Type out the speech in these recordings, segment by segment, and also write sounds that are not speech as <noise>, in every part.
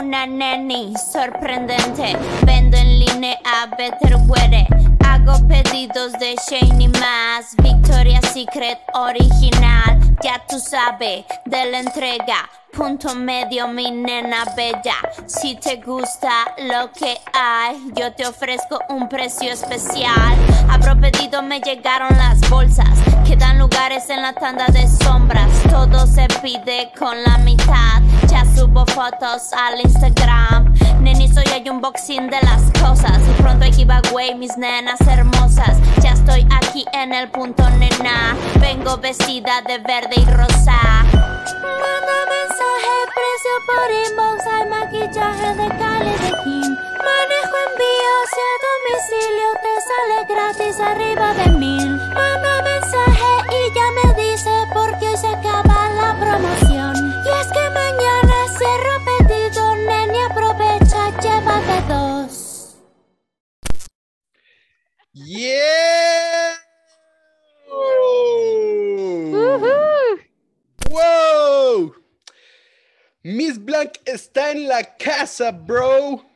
una neni sorprendente. Vendo en línea a Better Weather. Hago pedidos de Shane y más. Victoria's Secret original. Ya tú sabes de la entrega. Punto medio, mi nena bella. Si te gusta lo que hay, yo te ofrezco un precio especial. Abro pedido, me llegaron las bolsas. Quedan lugares en la tanda de sombras. Todo se pide con la mitad. Subo fotos al Instagram. Neni, soy hay unboxing de las cosas. Y pronto hay giveaway, mis nenas hermosas. Ya estoy aquí en el punto, nena. Vengo vestida de verde y rosa. Manda mensaje, precio por inbox, hay maquillaje de Cali Kim. Manejo envío hacia domicilio, te sale gratis arriba de mil. Manda mensaje ¡Yeah! ¡Wow! Miss Blanc está en la casa, bro.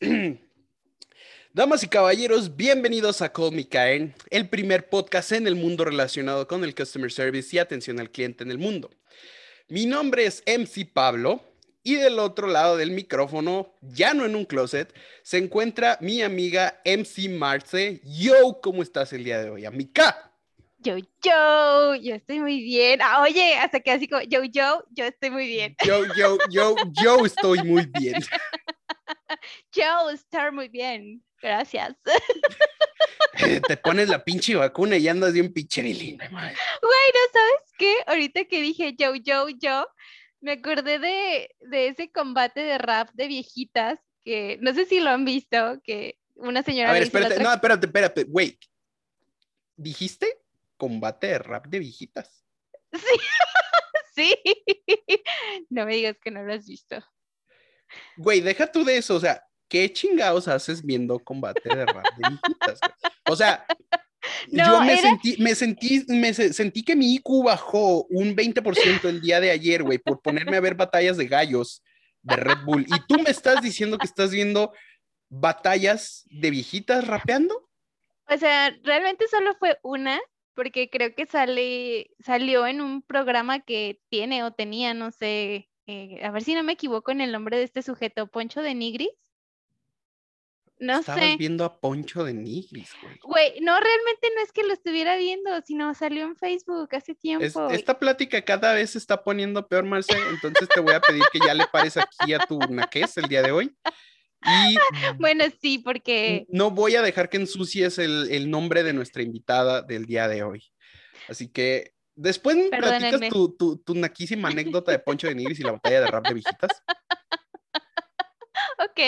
<clears throat> Damas y caballeros, bienvenidos a Call Me el primer podcast en el mundo relacionado con el customer service y atención al cliente en el mundo. Mi nombre es MC Pablo y del otro lado del micrófono, ya no en un closet, se encuentra mi amiga MC Marce. Yo, ¿cómo estás el día de hoy, amiga? Yo, yo, yo estoy muy bien. Ah, oye, hasta que así como, yo, yo, yo estoy muy bien. Yo, yo, yo, yo estoy muy bien. <laughs> Yo estoy muy bien. Gracias. <laughs> Te pones la pinche vacuna y andas bien pincherilina, madre. Bueno, ¿sabes qué? Ahorita que dije yo, yo, yo, me acordé de, de ese combate de rap de viejitas que no sé si lo han visto, que una señora. A ver, espérate, otra- no, espérate, espérate, wait. ¿Dijiste combate de rap de viejitas? Sí. <laughs> sí. No me digas que no lo has visto. Güey, deja tú de eso, o sea, ¿qué chingados haces viendo combate de rap de viejitas? güey? O sea, <laughs> yo me era- sentí, me sentí, me se- sentí que mi IQ bajó un 20% el día de ayer, güey, por ponerme a ver batallas de gallos de Red Bull. Y tú me estás diciendo que estás viendo batallas de viejitas rapeando. O sea, realmente solo fue una, porque creo que sale, salió en un programa que tiene o tenía, no sé, eh, a ver si no me equivoco en el nombre de este sujeto, Poncho de Nigris. No Estabas sé. viendo a Poncho de Nigris, güey. Güey, no, realmente no es que lo estuviera viendo, sino salió en Facebook hace Es- tiempo. esta plática cada vez se está poniendo peor, Marce, entonces te voy a pedir que ya le pares aquí a tu naquez el día de hoy. Y Bueno, sí, porque no voy a dejar que ensucies el, el nombre de nuestra invitada del día de hoy. Así que después platicas tu, tu, tu naquísima anécdota de Poncho de Nigris y la batalla de rap de viejitas. <laughs> ok,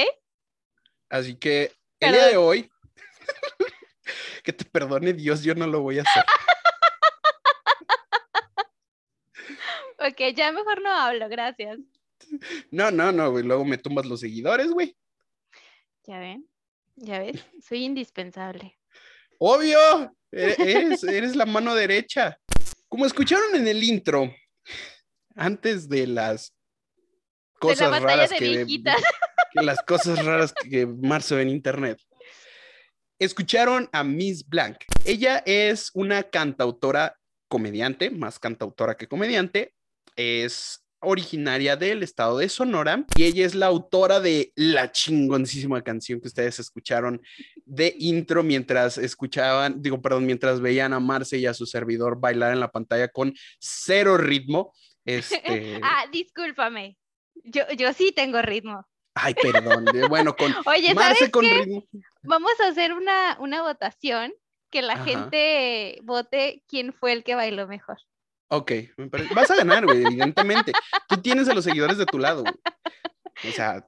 Así que el día de hoy, <laughs> que te perdone Dios, yo no lo voy a hacer. <laughs> ok, ya mejor no hablo, gracias. No, no, no, güey, luego me tumbas los seguidores, güey. Ya ven, ya ves, soy indispensable. Obvio, e- eres, eres la mano derecha. Como escucharon en el intro, antes de las De cosas la batalla raras de que, viejitas. Las cosas raras que Marzo en internet, escucharon a Miss Blank. Ella es una cantautora comediante, más cantautora que comediante. Es originaria del estado de Sonora y ella es la autora de la chingoncísima canción que ustedes escucharon de intro mientras escuchaban, digo, perdón, mientras veían a Marce y a su servidor bailar en la pantalla con cero ritmo. Este, <laughs> Ah, discúlpame. Yo, yo sí tengo ritmo. Ay, perdón, eh, bueno, con <laughs> Oye, Marce ¿sabes con qué? ritmo. Vamos a hacer una, una votación que la Ajá. gente vote quién fue el que bailó mejor. Ok, me parece- vas a ganar, güey, evidentemente. Tú tienes a los seguidores de tu lado, güey. O sea,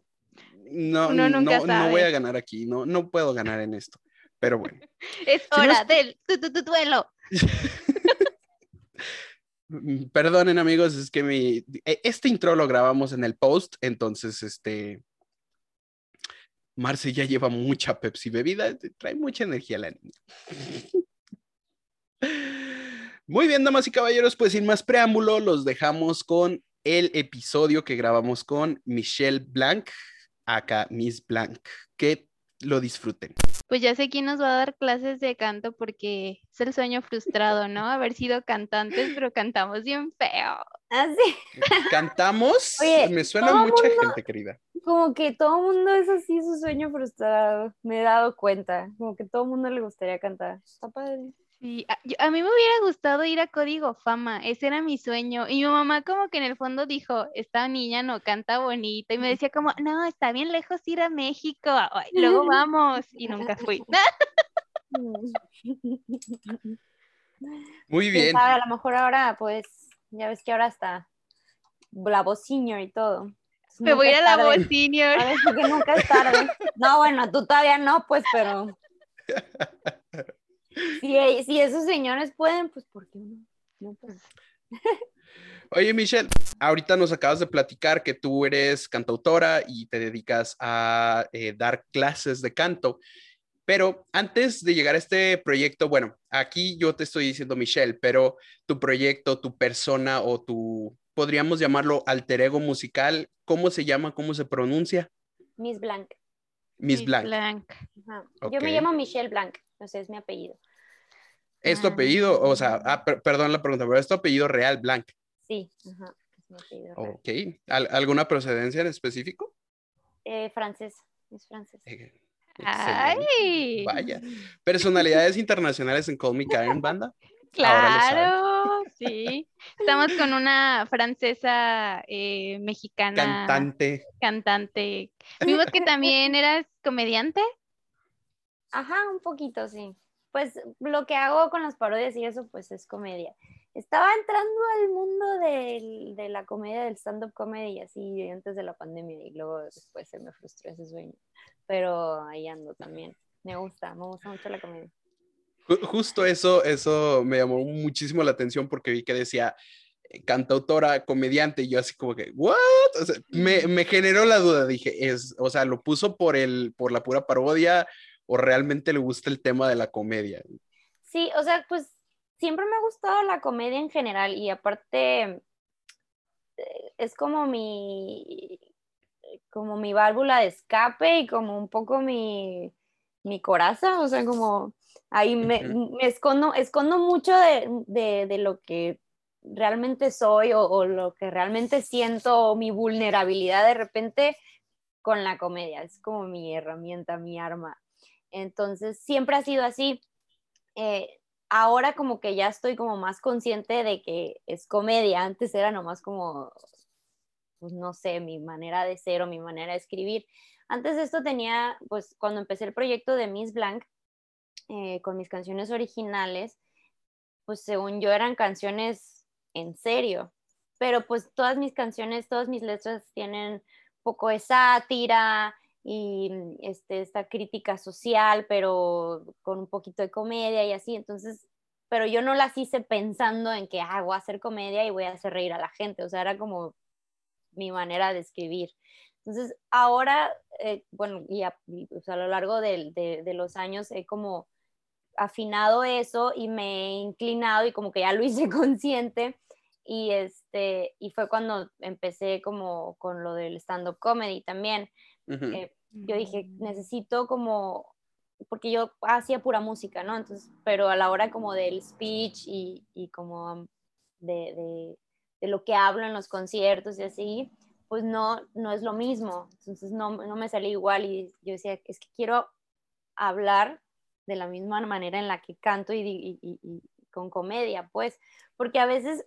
no, no, no voy a ganar aquí, no, no puedo ganar en esto. Pero bueno. <laughs> Es hora del tu, tu, tu, duelo. <laughs> Perdonen, amigos, es que mi, e- este intro lo grabamos en el post, entonces, este, Marce ya lleva mucha Pepsi bebida, trae mucha energía la niña. <laughs> Muy bien, damas y caballeros, pues sin más preámbulo, los dejamos con el episodio que grabamos con Michelle Blanc, acá Miss Blanc. Que lo disfruten. Pues ya sé quién nos va a dar clases de canto porque es el sueño frustrado, ¿no? Haber sido cantantes, pero cantamos bien feo. Así. <laughs> ¿Cantamos? Oye, Me suena mucha mundo- gente, querida. Como que todo el mundo es así su sueño frustrado. Me he dado cuenta. Como que todo el mundo le gustaría cantar. Está padre. Sí, a, yo- a mí me hubiera gustado ir a Código Fama, ese era mi sueño. Y mi mamá como que en el fondo dijo, esta niña no canta bonito. Y me decía como, no, está bien lejos ir a México, ay, luego <laughs> vamos. Y nunca fui. <laughs> <laughs> Muy bien. sabe, a lo mejor ahora, pues, ya ves que ahora está la voz senior y todo. Me voy a ir a es la voz senior. A ver, que nunca es tarde. No, bueno, tú todavía no, pues, pero. Si, e- si esos señores pueden, pues, ¿por qué no? No, pues. Oye, Michelle, ahorita nos acabas de platicar que tú eres cantautora y te dedicas a eh, dar clases de canto. Pero antes de llegar a este proyecto, bueno, aquí yo te estoy diciendo Michelle, pero tu proyecto, tu persona o tu, podríamos llamarlo alter ego musical, ¿cómo se llama? ¿Cómo se pronuncia? Miss Blanc. Miss Miss Blanc. Yo me llamo Michelle Blanc, o sea, es mi apellido. ¿Es tu Ah. apellido? O sea, ah, per- perdón la pregunta, pero es tu apellido real, Blanc. Sí, ajá, es mi apellido. real. Ok. ¿Al- ¿Alguna procedencia en específico? Eh, francés, es francés. Eh, excelente. Ay, Vaya. Personalidades internacionales en Call Me Karen, banda. <laughs> Claro, sí. Estamos con una francesa eh, mexicana Cantante. cantante. Vimos que también eras comediante. Ajá, un poquito, sí. Pues lo que hago con las parodias y eso, pues es comedia. Estaba entrando al mundo del- de la comedia, del stand-up comedy, así antes de la pandemia, y luego después se me frustró ese sueño. Pero ahí ando también. Me gusta, me gusta mucho la comedia. Ju- Justo eso, eso me llamó muchísimo la atención porque vi que decía eh, cantautora, comediante, y yo así como que, ¿what? O sea, me, me generó la duda, dije, es, o sea, ¿lo puso por el, por la pura parodia o realmente le gusta el tema de la comedia? Sí, o sea, pues siempre me ha gustado la comedia en general y aparte eh, es como mi como mi válvula de escape y como un poco mi, mi coraza, o sea, como ahí me, escondo, escondo mucho de, de- de lo que realmente soy o, o lo que realmente siento, o mi vulnerabilidad de repente con la comedia, es como mi herramienta, mi arma. Entonces, siempre ha sido así. Eh, ahora como que ya estoy como más consciente de que es comedia. Antes era nomás como, pues no sé, mi manera de ser o mi manera de escribir. Antes de esto tenía, pues cuando empecé el proyecto de Miss Blanc, eh, con mis canciones originales, pues según yo eran canciones en serio. Pero pues todas mis canciones, todas mis letras tienen poco de sátira, y este, esta crítica social, pero con un poquito de comedia y así. Entonces, pero yo no las hice pensando en que ah, voy a hacer comedia y voy a hacer reír a la gente. O sea, era como mi manera de escribir. Entonces, ahora, eh, bueno, y a, pues, a lo largo de, de, de los años he como afinado eso y me he inclinado y como que ya lo hice <laughs> consciente y este y fue cuando empecé como con lo del stand up comedy también Eh, yo dije, necesito como, porque yo hacía pura música, ¿no? Entonces, pero a la hora como del speech y, y como de, de, de, lo que hablo en los conciertos y así, pues no, no es lo mismo. Entonces no, no me salía igual y yo decía, es que quiero hablar de la misma manera en la que canto y, y, y, y con comedia, pues, porque a veces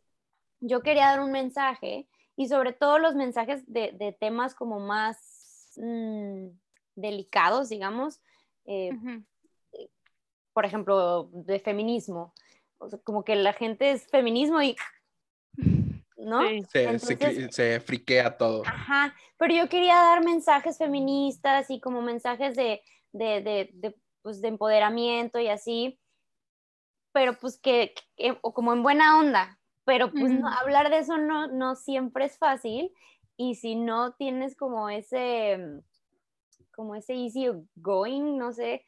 yo quería dar un mensaje y sobre todo los mensajes de, de temas como más mmm, delicados, digamos, eh, uh -huh. por ejemplo, de feminismo. O sea, como que la gente es feminismo y... ¿No? Sí. Se, Entonces, se, se, friquea todo. Ajá, pero yo quería dar mensajes feministas y como mensajes de, de, de, de, pues, de empoderamiento y así, pero pues que, que, o como en buena onda, pero pues uh -huh. no, hablar de eso no, no siempre es fácil y si no tienes como ese como ese easy going, no sé,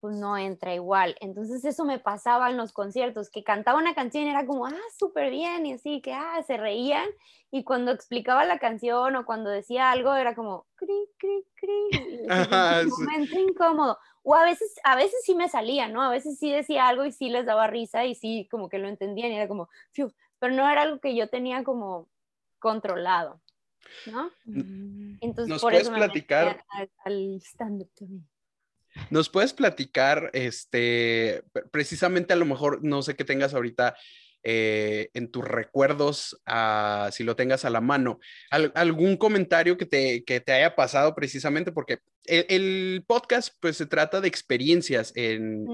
pues no entra igual. Entonces eso me pasaba en los conciertos, que cantaba una canción y era como, ah, súper bien, y así, que, ah, se reían, y cuando explicaba la canción o cuando decía algo era como, cri, cri, cri, <laughs> un momento incómodo. O a veces, a veces sí me salía, ¿no? A veces sí decía algo y sí les daba risa y sí como que lo entendían y era como, pero no era algo que yo tenía como controlado, ¿no? Mm. Entonces, ¿Nos por puedes eso platicar? al stand-up también. ¿Nos puedes platicar, este, precisamente a lo mejor, no sé qué tengas ahorita eh, en tus recuerdos, ah, si lo tengas a la mano, algún comentario que te, que te, haya pasado precisamente, porque el, podcast pues se trata de experiencias en,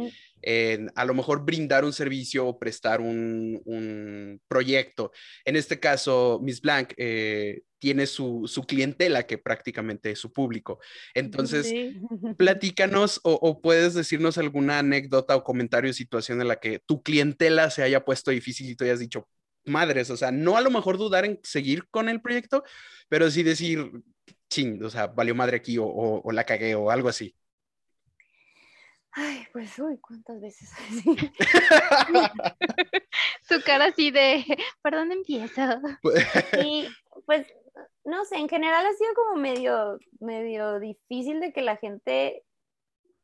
en, a lo mejor brindar un servicio o prestar un, un proyecto. En este caso, Miss Blank eh, tiene su, su, clientela, que prácticamente es su público. Entonces, <laughs> platícanos o, puedes decirnos alguna anécdota o comentario o situación en la que tu clientela se haya puesto difícil y tú hayas dicho, madres, o sea, no a lo mejor dudar en seguir con el proyecto, pero sí decir, ching, o sea, valió madre aquí o, o, la cagué o algo así. Ay, pues, uy, ¿cuántas veces? <laughs> Su <laughs> cara así de, ¿por dónde empiezo? sí, pues no sé, en general ha sido como medio, medio difícil de que la gente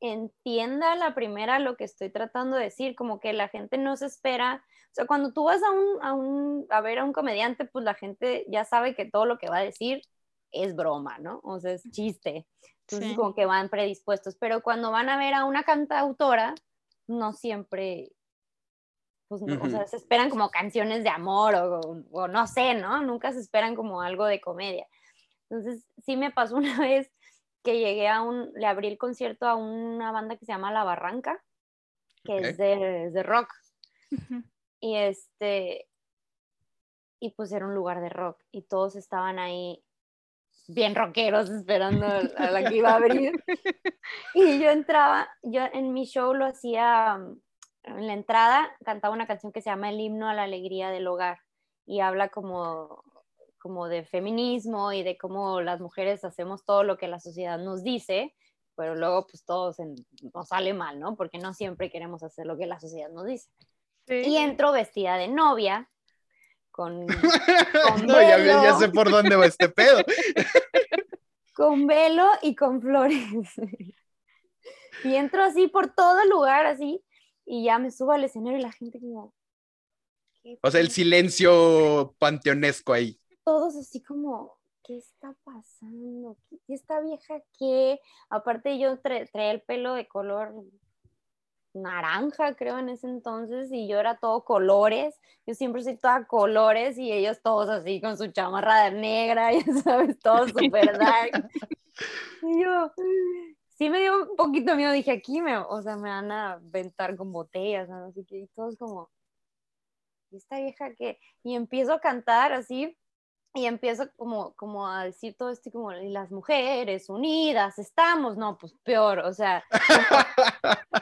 entienda la primera lo que estoy tratando de decir, como que la gente no se espera, o sea, cuando tú vas a, un, a, un, a ver a un comediante, pues la gente ya sabe que todo lo que va a decir es broma, ¿no? O sea, es chiste. Entonces, como que van predispuestos, pero cuando van a ver a una cantautora, no siempre pues, o sea, se esperan como canciones de amor o, no sé, ¿no? Nunca se esperan como algo de comedia. Entonces, sí me pasó <laughs> una vez que llegué a un, le abrí el concierto a una banda que se llama La Barranca, que es, de, rock. Y este, y pues era un lugar de rock y todos estaban ahí bien rockeros esperando a la que iba a abrir. <laughs> Y yo entraba, yo en mi show lo hacía en la entrada cantaba una canción que se llama El himno a la alegría del hogar y habla como, como de feminismo y de cómo las mujeres hacemos todo lo que la sociedad nos dice, pero luego pues todo nos sale mal, ¿no? Porque no siempre queremos hacer lo que la sociedad nos dice. Y entro vestida de novia, <laughs> con, no, ya, ya, sé por dónde va este pedo. <laughs> con velo y con flores. y entro así por todo el lugar, así, y ya me subo al escenario y la gente como... O sea, el silencio panteonesco ahí. Todos así como, ¿qué está pasando? ¿Qué, esta vieja qué? Aparte yo traía el pelo de color naranja, creo, en ese entonces, y yo era todo colores, yo siempre soy toda colores, y ellos todos así con su chamarra negra, <laughs> ya sabes, todos súper dark. <laughs> y yo, sí me dio un poquito miedo, dije, aquí me, o sea, me van a aventar con botellas, ¿no? así que y todos como, ¿y esta vieja que Y empiezo a cantar así, y empiezo como, como a decir todo esto, como, y las mujeres unidas, estamos, no, pues peor, o sea,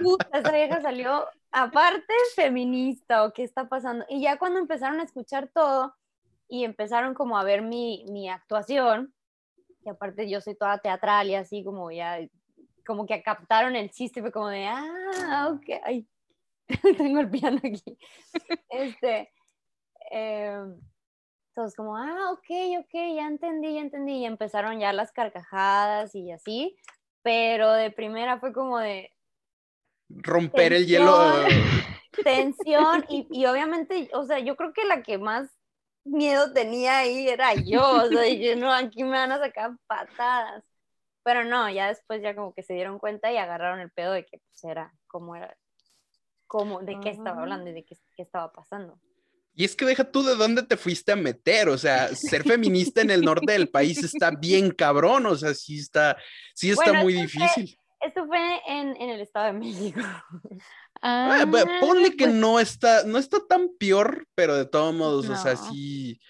puta, <laughs> esa vieja salió, aparte feminista, o qué está pasando, y ya cuando empezaron a escuchar todo, y empezaron como a ver mi, mi actuación, y aparte yo soy toda teatral y así como ya como que captaron el chiste, fue como de, ah, ok, ay, <laughs> tengo el piano aquí. <laughs> Este, eh, todos como, ah, ok, ok, ya entendí, ya entendí, y empezaron ya las carcajadas y así, pero de primera fue como de... Romper el hielo. <laughs> Tensión, y, y obviamente, o sea, yo creo que la que más miedo tenía ahí era yo, o sea, dije, no, aquí me van a sacar patadas. Pero no, ya después ya como que se dieron cuenta y agarraron el pedo de que pues era, cómo era, cómo, de qué estaba hablando y de qué, estaba pasando. Y es que deja tú de dónde te fuiste a meter, o sea, ser feminista en el norte del país está bien cabrón, o sea, sí está, sí está muy difícil. esto fue en, en, el Estado de México. <laughs> Ah, ponle que pues no está, no está tan peor, pero de todos modos, o sea, sí,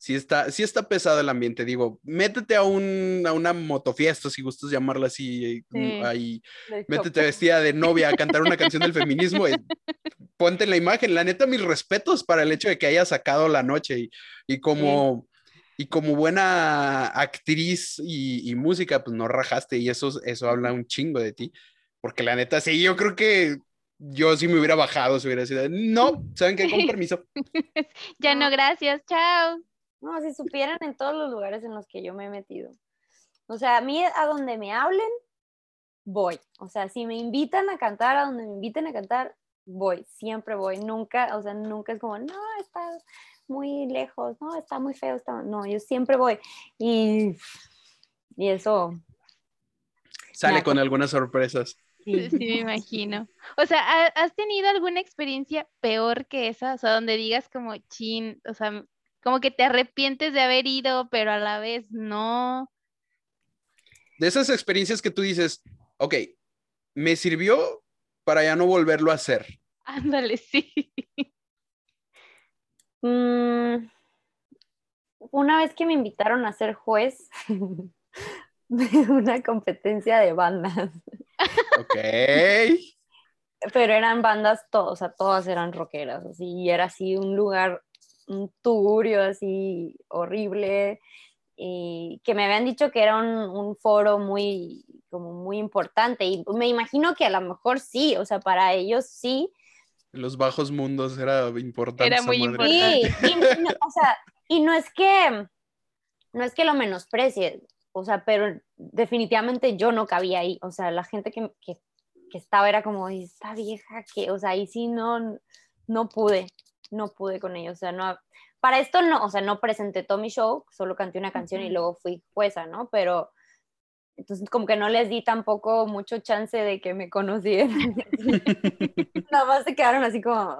sí está, sí está pesado el ambiente. Digo, métete a, un, a una motofiesta, si gustas llamarla así, mm, ahí, métete vestida de novia a cantar una canción del feminismo. Y <laughs> ponte en la imagen. La neta, mis respetos para el hecho de que haya sacado la noche y, y como... Y como buena actriz y, y, música, pues no rajaste y eso, eso habla un chingo de ti. Porque la neta, sí, yo creo que yo sí me hubiera bajado, si hubiera sido, no, ¿saben qué? Con <laughs> permiso. ya no, gracias, chao. No, si supieran en todos los lugares en los que yo me he metido. O sea, a mí a donde me hablen, voy. O sea, si me invitan a cantar, a donde me inviten a cantar, voy. Siempre voy. Nunca, o sea, nunca es como, no, está muy lejos, no, está muy feo. Está... No, yo siempre voy. Y, y eso. Sale con algunas sorpresas. Sí. me imagino. O sea, ¿has tenido alguna experiencia peor que esa? O sea, donde digas como chin, o sea, como que te arrepientes de haber ido, pero a la vez no. De esas experiencias que tú dices, ok, me sirvió para ya no volverlo a hacer. Ándale, sí. <laughs> Mm, una vez que me invitaron a ser juez <laughs> de una competencia de bandas. Ok. <laughs> Pero eran bandas, todas, o sea, todas eran rockeras, así, y era así un lugar, un tugurio así horrible, y que me habían dicho que era un, un, foro muy, como muy importante, y me imagino que a lo mejor sí, o sea, para ellos sí. Los bajos mundos era importante. Era muy importante. Sí, y, no, o sea, y no es que, no es que lo menosprecie, o sea, pero definitivamente yo no cabía ahí, o sea, la gente que, que, que estaba era como, esta vieja que, o sea, ahí sí no, no pude, no pude con ella, o sea, no, para esto no, o sea, no presenté todo mi show, solo canté una canción y luego fui jueza, ¿no? Pero, entonces como que no les di tampoco mucho chance de que me conocieran. <laughs> Nada más se quedaron así como,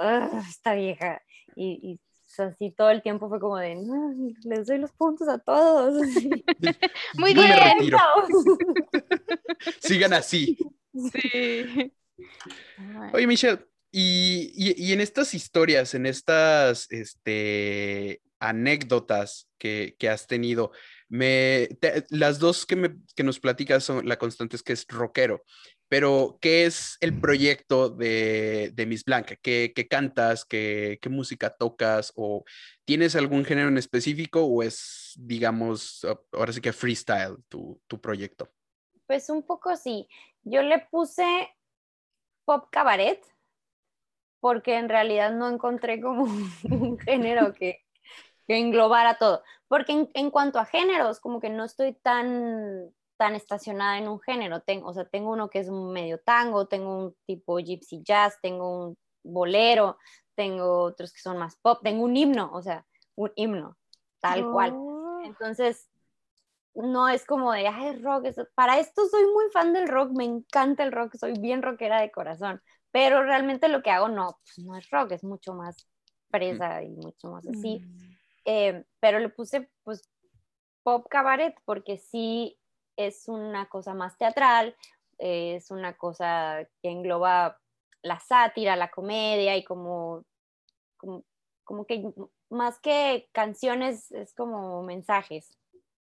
esta vieja. Y, y así todo el tiempo fue como de, no, les doy los puntos a todos. <laughs> Muy bien. <laughs> Sigan así. Sí. Oye, Michelle, y, y, en estas historias, en estas este, anécdotas que, que, has tenido, me, las dos que, me, que nos platicas son la constante es que es rockero, pero ¿qué es el proyecto de, de Miss Blanca? ¿Qué, qué cantas? ¿Qué, ¿Qué, música tocas? ¿O tienes algún género en específico o es, digamos, ahora sí que freestyle tu, tu proyecto? Pues un poco sí. Yo le puse pop cabaret porque en realidad no encontré como <laughs> un género que, que englobara todo. Porque en, en, cuanto a géneros, como que no estoy tan tan estacionada en un género. Tengo, o sea, tengo uno que es un medio tango, tengo un tipo gypsy jazz, tengo un bolero, tengo otros que son más pop, tengo un himno, o sea, un himno, tal oh. cual. Entonces, no es como de, ay, rock. Eso. Para esto soy muy fan del rock, me encanta el rock, soy bien rockera de corazón, pero realmente lo que hago no, pues no es rock, es mucho más presa y mucho más así. Mm. Eh, pero le puse, pues, pop cabaret porque sí es una cosa más teatral, es una cosa que engloba la sátira, la comedia y como, como, como que más que canciones es como mensajes.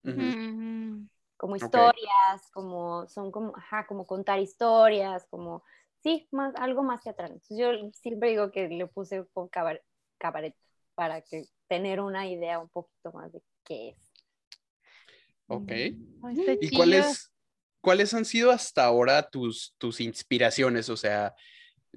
Uh -huh. Como historias, okay. como son como, ajá, como contar historias, como, sí, más, algo más teatral. Entonces yo siempre digo que le puse un cabaret, cabaret para que tener una idea un poquito más de qué es. Ok. ¿Y cuáles, cuáles han sido hasta ahora tus, tus inspiraciones? O sea,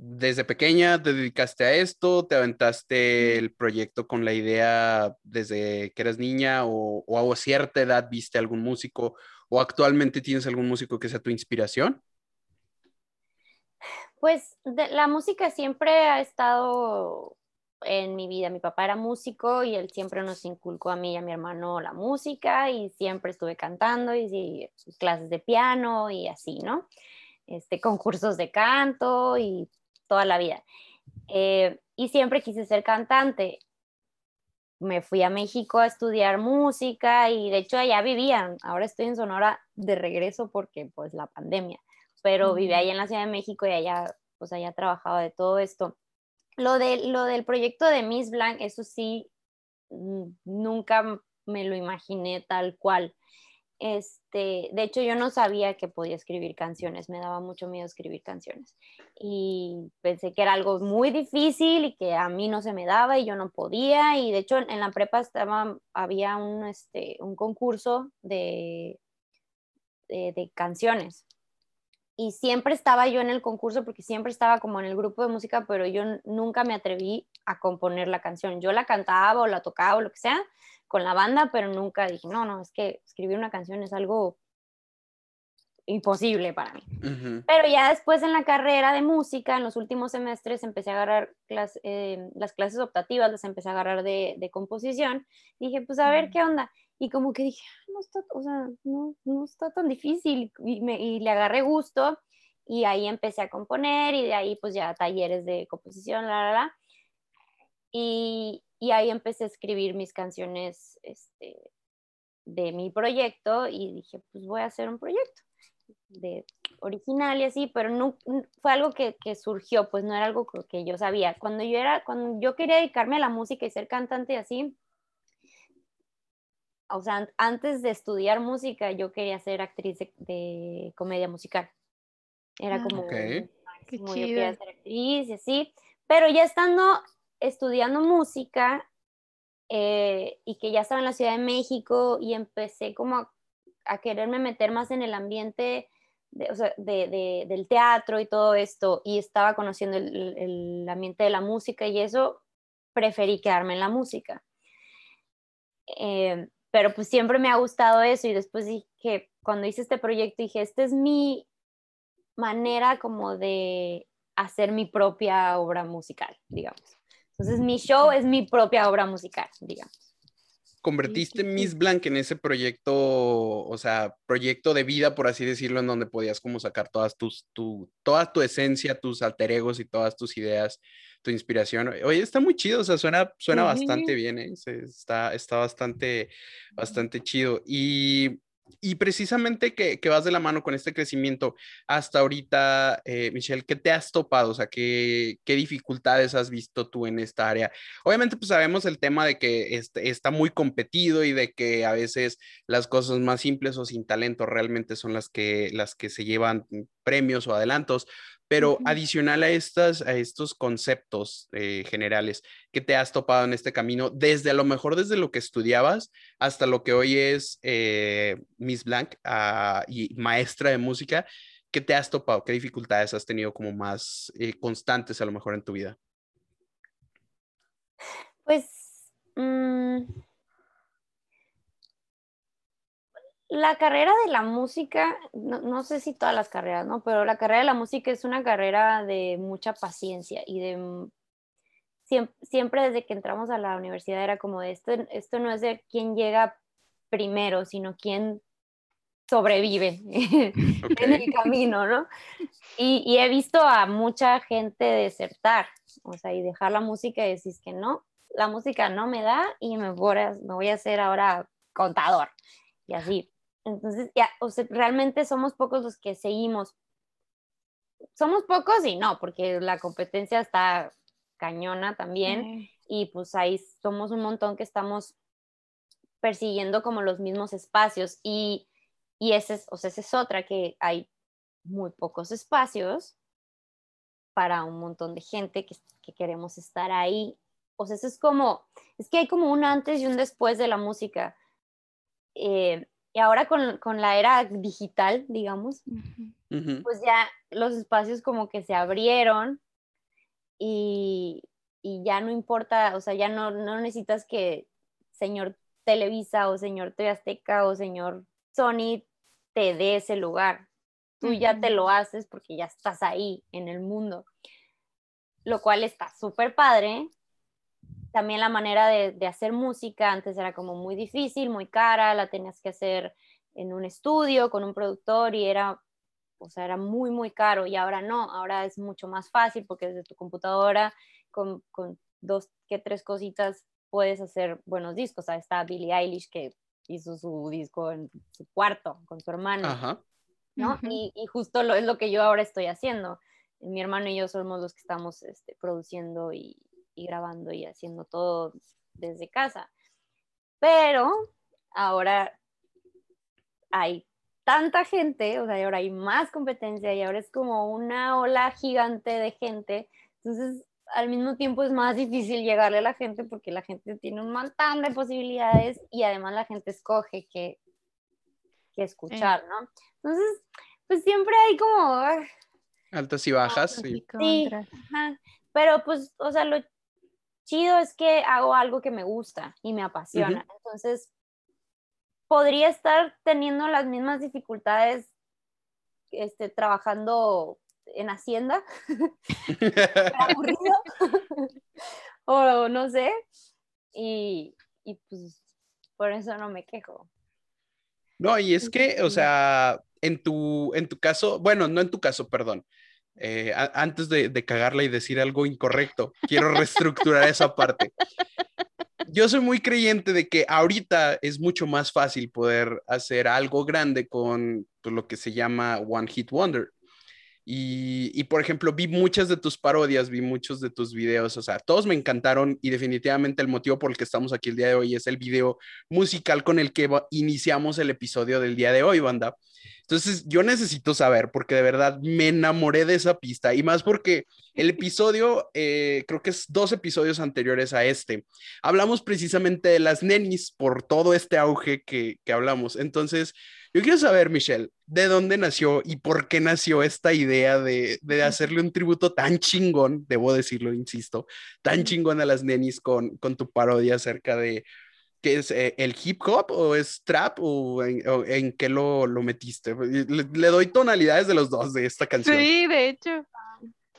desde pequeña te dedicaste a esto, te aventaste el proyecto con la idea desde que eras niña o, o a cierta edad viste algún músico o actualmente tienes algún músico que sea tu inspiración? Pues de, la música siempre ha estado en mi vida. Mi papá era músico y él siempre nos inculcó a mí y a mi hermano la música y siempre estuve cantando y, y clases de piano y así, ¿no? Este, concursos de canto y toda la vida. Eh, y siempre quise ser cantante. Me fui a México a estudiar música y de hecho allá vivían. Ahora estoy en Sonora de regreso porque pues la pandemia, pero mm. viví allá en la Ciudad de México y allá pues allá trabajaba de todo esto lo, de, lo del proyecto de Miss Blanc, eso sí, nunca me lo imaginé tal cual. Este, de hecho, yo no sabía que podía escribir canciones, me daba mucho miedo escribir canciones. Y pensé que era algo muy difícil y que a mí no se me daba y yo no podía. Y de hecho, en la prepa estaba, había un, este, un concurso de, de, de canciones. y siempre estaba yo en el concurso porque siempre estaba como en el grupo de música, pero yo nunca me atreví a componer la canción. Yo la cantaba o la tocaba o lo que sea con la banda, pero nunca dije, no, no, es que escribir una canción es algo imposible para mí. Pero ya después en la carrera de música, en los últimos semestres, empecé a agarrar eh, las clases optativas, las empecé a agarrar de, de composición. Dije, pues a ver qué onda. Y como que dije, ah, no está, o sea, no, no está tan difícil. Y, me, y, le agarré gusto y ahí empecé a componer y de ahí pues ya talleres de composición, la, la, la. Y, y ahí empecé a escribir mis canciones este, de mi proyecto y dije, pues voy a hacer un proyecto de original y así, pero no, fue algo que, que, surgió, pues no era algo que yo sabía. Cuando yo era, cuando yo quería dedicarme a la música y ser cantante y así, o sea, antes de estudiar música, yo quería ser actriz de, comedia musical. Era ah, como, Qué como yo quería ser actriz y así. Pero ya estando estudiando música eh, y que ya estaba en la Ciudad de México y empecé como a, quererme meter más en el ambiente de, o sea, de, del teatro y todo esto y estaba conociendo el, el, ambiente de la música y eso, preferí quedarme en la música. Eh, pero pues siempre me ha gustado eso y después dije, cuando hice este proyecto dije, esta es mi manera como de hacer mi propia obra musical, digamos. Entonces mi show es mi propia obra musical, digamos. Convertiste Miss Blanc en ese proyecto, o sea, proyecto de vida, por así decirlo, en donde podías como sacar todas tus, tu, toda tu esencia, tus alter egos y todas tus ideas tu inspiración. Oye, está muy chido, o sea, suena, suena bastante bien, ¿eh? está, está bastante, bastante chido. Y, y precisamente que, que, vas de la mano con este crecimiento, hasta ahorita, eh, Michelle, ¿qué te has topado? O sea, ¿qué, ¿qué, dificultades has visto tú en esta área? Obviamente, pues sabemos el tema de que este, está muy competido y de que a veces las cosas más simples o sin talento realmente son las que, las que se llevan premios o adelantos, pero adicional a, estas, a estos conceptos eh, generales que te has topado en este camino, desde a lo mejor desde lo que estudiabas hasta lo que hoy es eh, Miss Blanc ah, y maestra de música, ¿qué te has topado? ¿Qué dificultades has tenido como más eh, constantes a lo mejor en tu vida? Pues... Mm, la carrera de la música, no, sé si todas las carreras, ¿no? Pero la carrera de la música es una carrera de mucha paciencia y de siempre, desde que entramos a la universidad era como de esto, esto no es de quién llega primero, sino quién sobrevive <laughs> en el camino, ¿no? Y, he visto a mucha gente desertar, o sea, y dejar la música y decir que no, la música no me da y me voy me voy a hacer ahora contador y así. Entonces, ya, o sea, realmente somos pocos los que seguimos. Somos pocos y no, porque la competencia está cañona también. Y pues ahí somos un montón que estamos persiguiendo como los mismos espacios. Y, y ese es, o sea, esa es otra, que hay muy pocos espacios para un montón de gente que, que queremos estar ahí. O sea, eso es como, es que hay como un antes y un después de la música. Eh, y ahora con, con la era digital, digamos, pues ya los espacios como que se abrieron y, y, ya no importa, o sea, ya no, no necesitas que señor Televisa o señor TV Azteca o señor Sony te dé ese lugar. Tú ya te lo haces porque ya estás ahí en el mundo. Lo cual está súper padre, también la manera de, hacer música antes era como muy difícil, muy cara, la tenías que hacer en un estudio con un productor y era, o sea, era muy, muy caro y ahora no, ahora es mucho más fácil porque desde tu computadora con, dos que tres cositas puedes hacer buenos discos. O sea, está Billie Eilish que hizo su disco en su cuarto con su hermano, ¿no? y, justo lo, es lo que yo ahora estoy haciendo. Mi hermano y yo somos los que estamos este, produciendo y, y grabando y haciendo todo desde casa. Pero ahora hay tanta gente, o sea, ahora hay más competencia y ahora es como una ola gigante de gente. Entonces, al mismo tiempo es más difícil llegarle a la gente porque la gente tiene un montón de posibilidades y además la gente escoge que, que escuchar, ¿no? Entonces, pues siempre hay como, ah, Altas y bajas. Sí. y Sí. contras. ajá, pero pues, o sea, lo chido es que hago algo que me gusta y me apasiona. Entonces, podría estar teniendo las mismas dificultades este, trabajando en Hacienda, <laughs> <laughs> o no sé, y, y pues por eso no me quejo. No, y es que, o sea, en tu, en tu caso, bueno, no en tu caso, perdón. Eh, antes de, de cagarla y decir algo incorrecto, quiero reestructurar esa parte. Yo soy muy creyente de que ahorita es mucho más fácil poder hacer algo grande con pues, lo que se llama One Hit Wonder. Y, y, por ejemplo, vi muchas de tus parodias, vi muchos de tus videos, o sea, todos me encantaron y definitivamente el motivo por el que estamos aquí el día de hoy es el video musical con el que iniciamos el episodio del día de hoy, banda. Entonces, yo necesito saber, porque de verdad me enamoré de esa pista y más porque el episodio, eh, creo que es dos episodios anteriores a este, hablamos precisamente de las nenis por todo este auge que, que hablamos. Entonces, yo quiero saber, Michelle, ¿de dónde nació y por qué nació esta idea de, de hacerle un tributo tan chingón, debo decirlo, insisto, tan chingón a las nenis con, con tu parodia acerca de qué es eh, el hip hop o es trap o en, o en qué lo, lo metiste? Le, le doy tonalidades de los dos de esta canción. Sí, de hecho.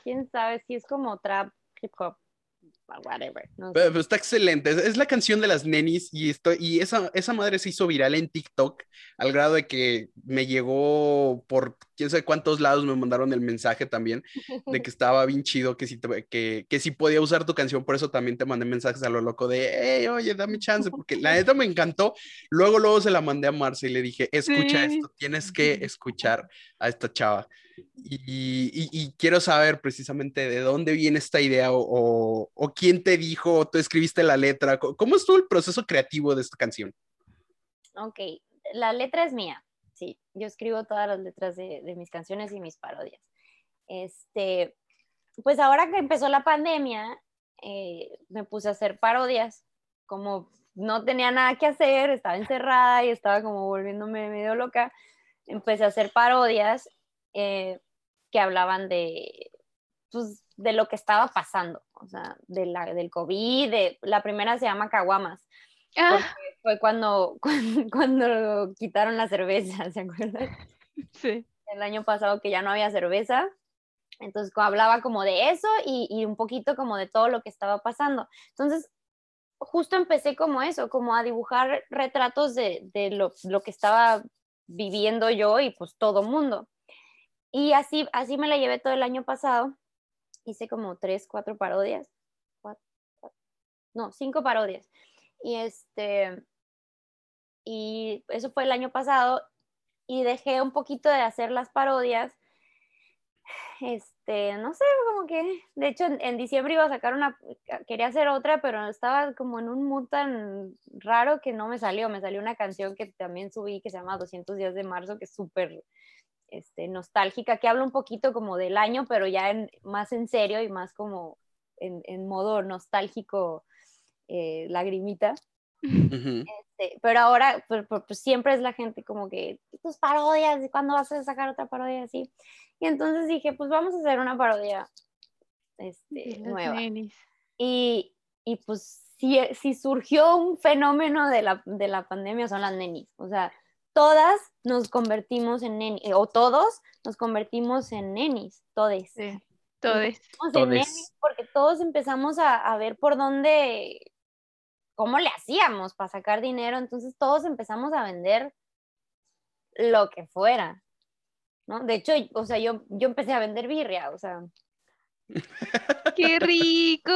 Quién sabe si es como trap, hip hop, whatever. No sé. Pero, pero está excelente. Es, es la canción de las nenis y, esto, y esa, esa madre se hizo viral en TikTok al grado de que me llegó por quién sabe cuántos lados me mandaron el mensaje también de que <laughs> estaba bien chido, que si, te- que, que si podía usar tu canción. Por eso también te mandé mensajes a lo loco de, hey, oye, dame chance, porque la neta me encantó. Luego, luego se la mandé a Marce y le dije, escucha Sí. esto, tienes que escuchar a esta chava. Y, y- quiero saber precisamente de dónde viene esta idea o, o- quién te dijo, o tú escribiste la letra, ¿cómo estuvo el proceso creativo de esta canción? Ok, la letra es mía. Sí, yo escribo todas las letras de, de mis canciones y mis parodias. Este, pues ahora que empezó la pandemia, eh, me puse a hacer parodias. Como no tenía nada que hacer, estaba encerrada y estaba como volviéndome medio loca, empecé a hacer parodias eh, que hablaban de, pues, de lo que estaba pasando, o sea, de la, del COVID. de- la primera se llama Caguamas Ah, fue cuando, <laughs> cuando, cuando quitaron la cerveza, ¿se acuerdan? sí. El año pasado que ya no había cerveza. Entonces hablaba como de eso y, y un poquito como de todo lo que estaba pasando. Entonces, justo empecé como eso, como a dibujar retratos de, de lo, lo que estaba viviendo yo y pues todo mundo. Y así, así me la llevé todo el año pasado. Hice como tres, cuatro parodias. No, cinco parodias. Y este, y eso fue el año pasado y dejé un poquito de hacer las parodias. Este, no sé, como que, de hecho, en, en diciembre iba a sacar una, quería hacer otra, pero estaba como en un mood tan raro que no me salió. Me salió una canción que también subí que se llama 200 días de marzo, que es súper este, nostálgica, que habla un poquito como del año, pero ya en, más en serio y más como en, en modo nostálgico, eh, lagrimita. Este, pero ahora pues, pues, pues, siempre es la gente como que tus parodias, ¿y cuándo vas a sacar otra parodia así? Y entonces dije, pues vamos a hacer una parodia este, nueva. Y, y pues si, si surgió un fenómeno de la, de la pandemia son las nenis. O sea, todas nos convertimos en nenis, o todos nos convertimos en nenis, todes. Sí, todos. Nos Todes. en nenis porque todos empezamos a, a ver por dónde, cómo le hacíamos para sacar dinero, entonces todos empezamos a vender lo que fuera, ¿no? De hecho, o sea, yo, yo empecé a vender birria, o sea, <laughs> ¡Qué rico!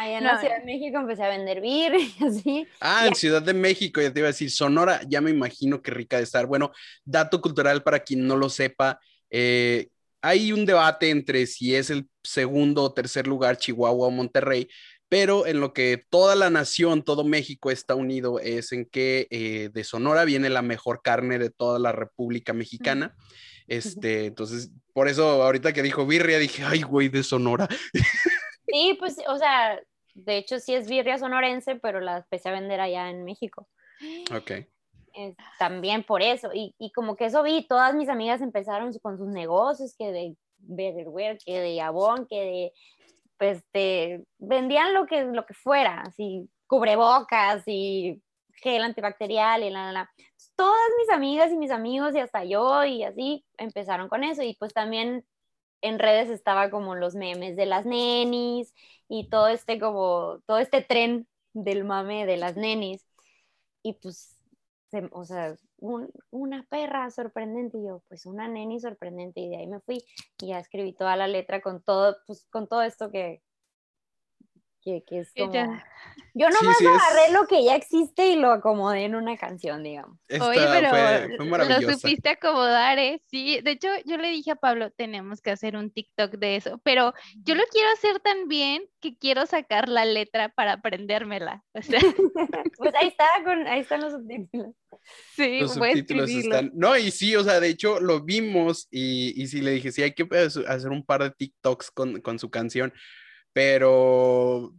Allá en No, la Ciudad de México empecé a vender birria <laughs> y así. Ah, en Ciudad de México, ya te iba a decir, Sonora, ya me imagino que rica de estar. Bueno, dato cultural para quien no lo sepa, eh, hay un debate entre si es el segundo o tercer lugar Chihuahua o Monterrey, pero en lo que toda la nación, todo México está unido es en que eh, de Sonora viene la mejor carne de toda la República Mexicana. Este, entonces, por eso ahorita que dijo birria, dije, ay, güey, de Sonora. <laughs> Sí, pues, o sea, de hecho sí es birria sonorense, pero la empecé a vender allá en México. Ok. es también por eso. Y, y como que eso vi, todas mis amigas empezaron con sus negocios, que de Betterware, que de Avon, que de, pues, de, vendían lo que, lo que fuera, así, cubrebocas y gel antibacterial y la, la, la. Todas mis amigas y mis amigos y hasta yo y así empezaron con eso. Y pues también en redes estaba como los memes de las nenis y todo este como, todo este tren del mame de las nenis. Y pues, se- o sea, un- una perra sorprendente y yo, pues una neni sorprendente y de ahí me fui y ya escribí toda la letra con todo, pues con todo esto que, que, que es como... ya- Yo Sí, nomás sí, es- agarré lo que ya existe y lo acomodé en una canción, digamos. Esta Oye, pero fue, fue lo supiste acomodar, ¿eh? Sí, de hecho, yo le dije a Pablo, tenemos que hacer un TikTok de eso, pero yo lo quiero hacer tan bien que quiero sacar la letra para aprendérmela. O sea, <laughs> Pues ahí está, con, ahí están los subtítulos. sí, Los subtítulos están. No, y sí, o sea, de hecho lo vimos y, y sí le dije, sí, hay que hacer un par de TikToks con, con su canción, pero,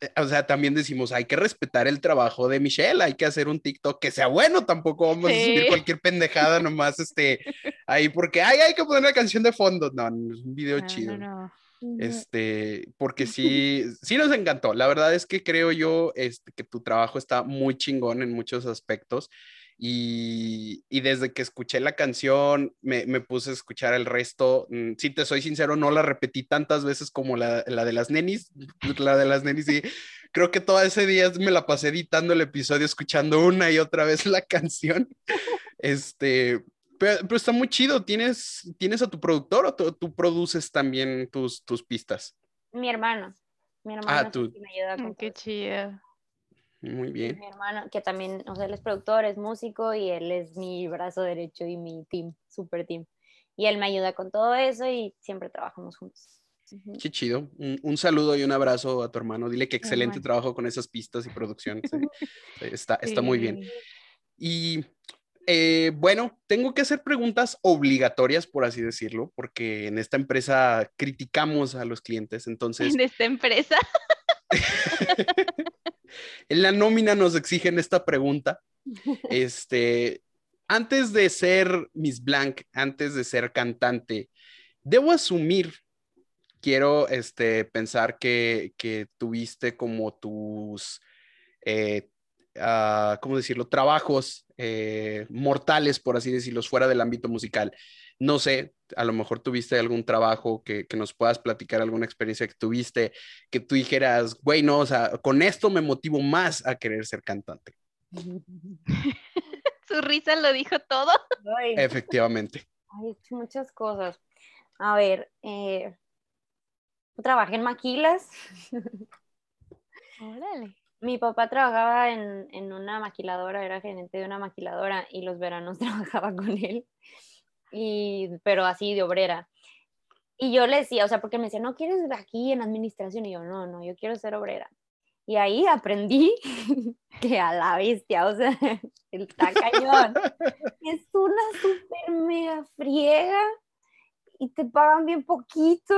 eh, o sea, también decimos, hay que respetar el trabajo de Michelle, hay que hacer un TikTok que sea bueno, tampoco vamos a subir cualquier pendejada nomás, este, ahí, porque, ay, hay que poner la canción de fondo. No, no, es un video No, chido. no. Este, porque <laughs> sí, sí nos encantó. La verdad es que creo yo este, que tu trabajo está muy chingón en muchos aspectos. Y, y desde que escuché la canción, me, me puse a escuchar el resto. Mm, Si te soy sincero, no la repetí tantas veces como la, la de las nenis. <laughs> La de las nenis, sí. Creo que todo ese día me la pasé editando el episodio, escuchando una y otra vez <laughs> la canción. Este, pero, pero está muy chido. ¿Tienes, ¿Tienes a tu productor o tú, tú produces también tus, tus pistas? Mi hermano. Mi hermano es el tú. que me ayuda con Mm, Qué todo. chido. Muy bien. Mi hermano, que también, o sea, él es productor, es músico y él es mi brazo derecho y mi team, super team. Y él me ayuda con todo eso y siempre trabajamos juntos. Qué chido. Un, un saludo y un abrazo a tu hermano. Dile que excelente trabajo con esas pistas y producción. Sí, <laughs> Está, está muy bien. Y eh, bueno, tengo que hacer preguntas obligatorias, por así decirlo, porque en esta empresa criticamos a los clientes. Entonces, <laughs> En esta empresa. <laughs> en la nómina nos exigen esta pregunta. <laughs> Este, antes de ser Miss Blanc, antes de ser cantante, debo asumir, quiero este, pensar que, que tuviste como tus, eh, ah, ¿cómo decirlo?, trabajos eh, mortales, por así decirlo, fuera del ámbito musical. No sé, a lo mejor tuviste algún trabajo que, que nos puedas platicar, alguna experiencia que tuviste, que tú dijeras, güey, no, o sea, con esto me motivo más a querer ser cantante. <laughs> Su risa lo dijo todo. Ay, Efectivamente. he hecho muchas cosas. A ver, eh, trabajé en maquilas. <laughs> Órale. Mi papá trabajaba en, en una maquiladora, era gerente de una maquiladora y los veranos <laughs> trabajaba con él, y, pero así de obrera. Y yo le decía, o sea, porque me decía, ¿no quieres aquí en administración? Y yo, no, no, yo quiero ser obrera. Y ahí aprendí <laughs> que a la bestia, o sea, <laughs> está cañón. <laughs> Es una super mega friega y te pagan bien poquito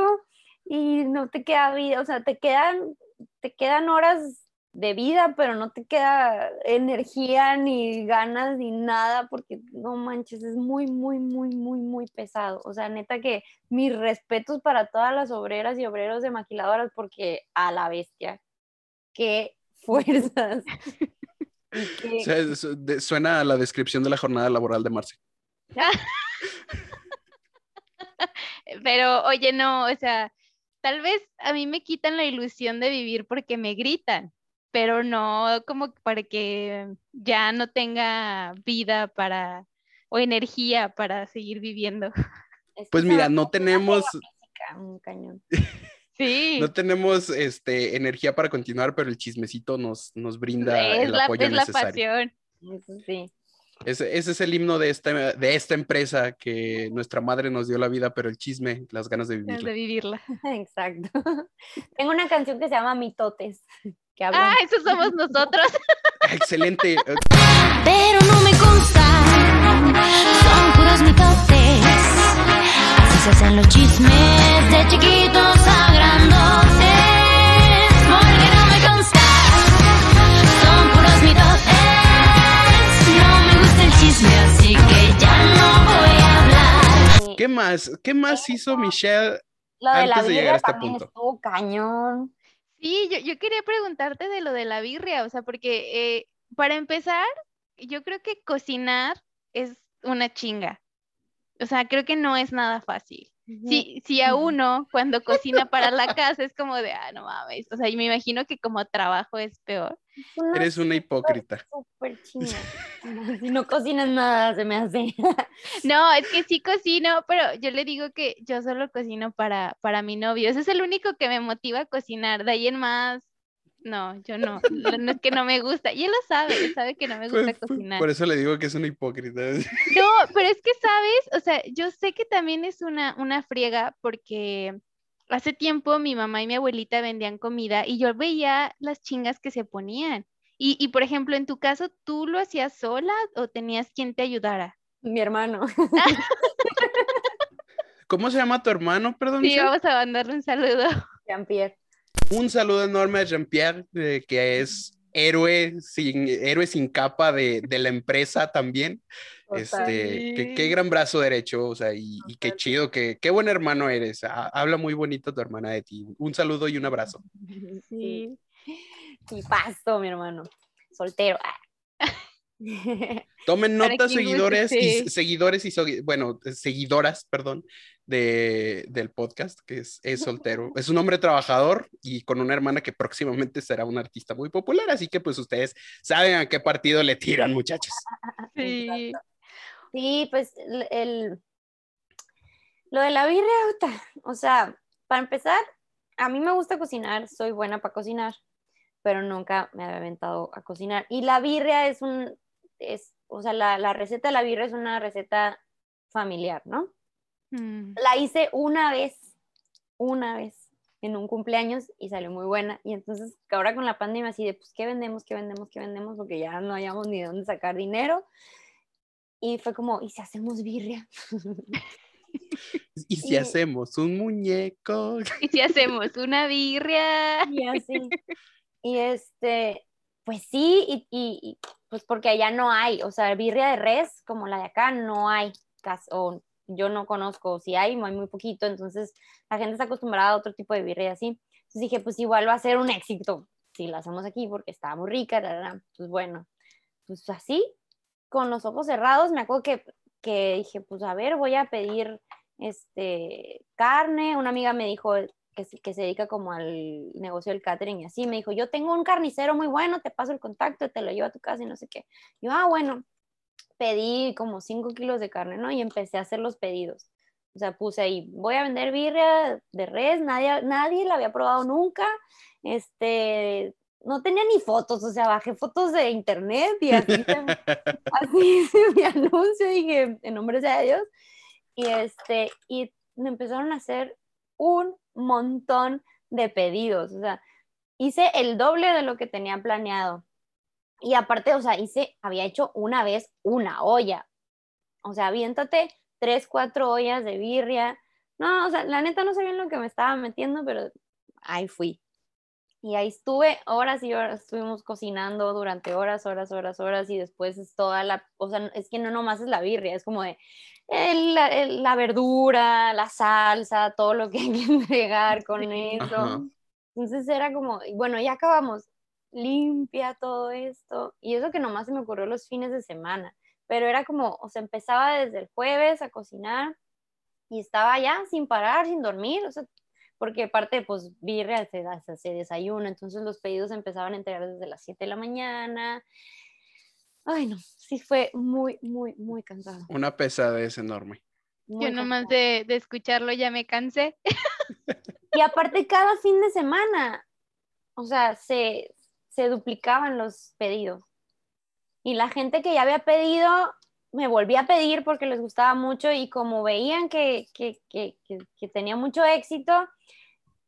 y no te queda vida, o sea, te quedan, te quedan horas de vida, pero no te queda energía ni ganas ni nada, porque no manches, es muy, muy, muy, muy, muy pesado. O sea, neta que mis respetos para todas las obreras y obreros de maquiladoras, porque a la bestia, qué <laughs> fuerzas. Qué- O sea, suena a la descripción de la jornada laboral de Marce. <laughs> Pero, oye, no, o sea, tal vez a mí me quitan la ilusión de vivir porque me gritan, pero no como para que ya no tenga vida para, o energía para seguir viviendo. Pues mira, no tenemos, un cañón. <laughs> Sí, no tenemos este, energía para continuar, pero el chismecito nos, nos brinda es el la, apoyo es la necesario. pasión. Eso sí. Ese, ese es el himno de esta, de esta empresa que nuestra madre nos dio la vida, pero el chisme, las ganas de de vivirla. vivirla. <laughs> Exacto. <laughs> Tengo una canción que se llama Mitotes, que habla Ah, eso somos nosotros. <laughs> Ah, Excelente. Pero no me consta, son puros mitotes. Así se hacen los chismes de chiquitos a grandotes. así que ya no voy a hablar. ¿Qué más? ¿Qué más hizo Michelle antes de, llegar a este punto? Estuvo cañón. Sí, yo, yo, quería preguntarte de lo de la birria, o sea, porque eh, para empezar, yo creo que cocinar es una chinga. O sea, creo que no es nada fácil. Si, si a uno cuando cocina <laughs> para la casa es como de, ah, no mames. O sea, y me imagino que como trabajo es peor. Una Eres una hipócrita. súper chinga. <laughs> Si no cocinas nada, se me hace. <laughs> No, es que sí cocino, pero yo le digo que yo solo cocino para, para mi novio. Ese es el único que me motiva a cocinar. De ahí en más, no, yo no. No es que no me gusta. Y él lo sabe, él sabe que no me Fue- gusta fue- cocinar. Por eso le digo que es una hipócrita. <laughs> No, pero es que, ¿sabes? O sea, yo sé que también es una, una friega porque hace tiempo mi mamá y mi abuelita vendían comida y yo veía las chingas que se ponían. Y, y por ejemplo, en tu caso, ¿tú lo hacías sola o tenías quien te ayudara? Mi hermano. <laughs> ¿Cómo se llama tu hermano, perdón? Sí, vamos a mandarle un saludo. Jean-Pierre. Un saludo enorme a Jean-Pierre, eh, que es héroe sin, héroe sin capa de, de la empresa también. Este, qué, qué gran brazo derecho, o sea, y, y qué chido, que, qué buen hermano eres. Ha- habla muy bonito tu hermana de ti. Un saludo y un abrazo. <laughs> Sí. Y pasto, mi hermano. Soltero. <laughs> Tomen nota, guste, seguidores y sí. seguidores y bueno, seguidoras, perdón, de, del podcast, que es, es soltero. Es un hombre trabajador y con una hermana que próximamente será un artista muy popular, así que pues ustedes saben a qué partido le tiran, muchachos. <laughs> Sí. Sí, pues el, el- lo de la birria, o sea, para empezar, a mí me gusta cocinar, soy buena para cocinar, pero nunca me había aventado a cocinar. Y la birria es un, es, o sea, la, la receta de la birria es una receta familiar, ¿no? Mm. La hice una vez, una vez en un cumpleaños y salió muy buena. Y entonces ahora con la pandemia así de, pues, ¿qué vendemos? ¿Qué vendemos? ¿Qué vendemos? Porque ya no hayamos ni de dónde sacar dinero. Y fue como, ¿y si hacemos birria? <laughs> Y si Y- hacemos un muñeco, ¿Y si hacemos una birria? <laughs> Y así. Y este, pues sí, y, y- y, pues porque allá no hay, o sea, birria de res como la de acá no hay, o yo no conozco, si hay, hay muy poquito, entonces la gente está acostumbrada a otro tipo de birria así. Entonces dije, pues igual va a ser un éxito si la hacemos aquí porque está muy rica, la, la, pues bueno, pues así, con los ojos cerrados, me acuerdo que, que dije, pues a ver, voy a pedir este, carne, una amiga me dijo que, se- que se dedica como al negocio del catering y así, me dijo, yo tengo un carnicero muy bueno, te paso el contacto, te lo llevo a tu casa y no sé qué. Yo, ah, bueno, pedí como 5 kilos de carne, ¿no? Y empecé a hacer los pedidos. O sea, puse ahí, voy a vender birria de res, nadie, nadie la había probado nunca, este, no tenía ni fotos, o sea, bajé fotos de internet y así, se- <laughs> así hice mi anuncio, dije, en nombre sea de Dios, y este, y me empezaron a hacer un montón de pedidos, o sea, hice el doble de lo que tenía planeado. Y aparte, o sea, hice, había hecho una vez una olla. O sea, aviéntate tres, cuatro ollas de birria. No, o sea, la neta no sabía en lo que me estaba metiendo, pero ahí fui. Y ahí estuve horas y horas, estuvimos cocinando durante horas, horas, horas, horas, y después es toda la, o sea, es que no nomás es la birria, es como de el- la, el- la verdura, la salsa, todo lo que hay que <laughs> entregar con eso. Ajá. Entonces era como, bueno, ya acabamos, limpia todo esto. Y eso que nomás se me ocurrió los fines de semana, pero era como, o sea, empezaba desde el jueves a cocinar y estaba ya sin parar, sin dormir, o sea, porque aparte, pues, birria se, se, se desayuna, entonces los pedidos empezaban a entregar desde las 7 de la mañana. Ay, no, sí fue muy, muy, muy cansado. una pesadez enorme. muy Yo nomás de, de escucharlo ya me cansé. Y aparte cada fin de semana, o sea, se, se duplicaban los pedidos. Y la gente que ya había pedido, me volvía a pedir porque les gustaba mucho y como veían que, que, que, que, tenía mucho éxito,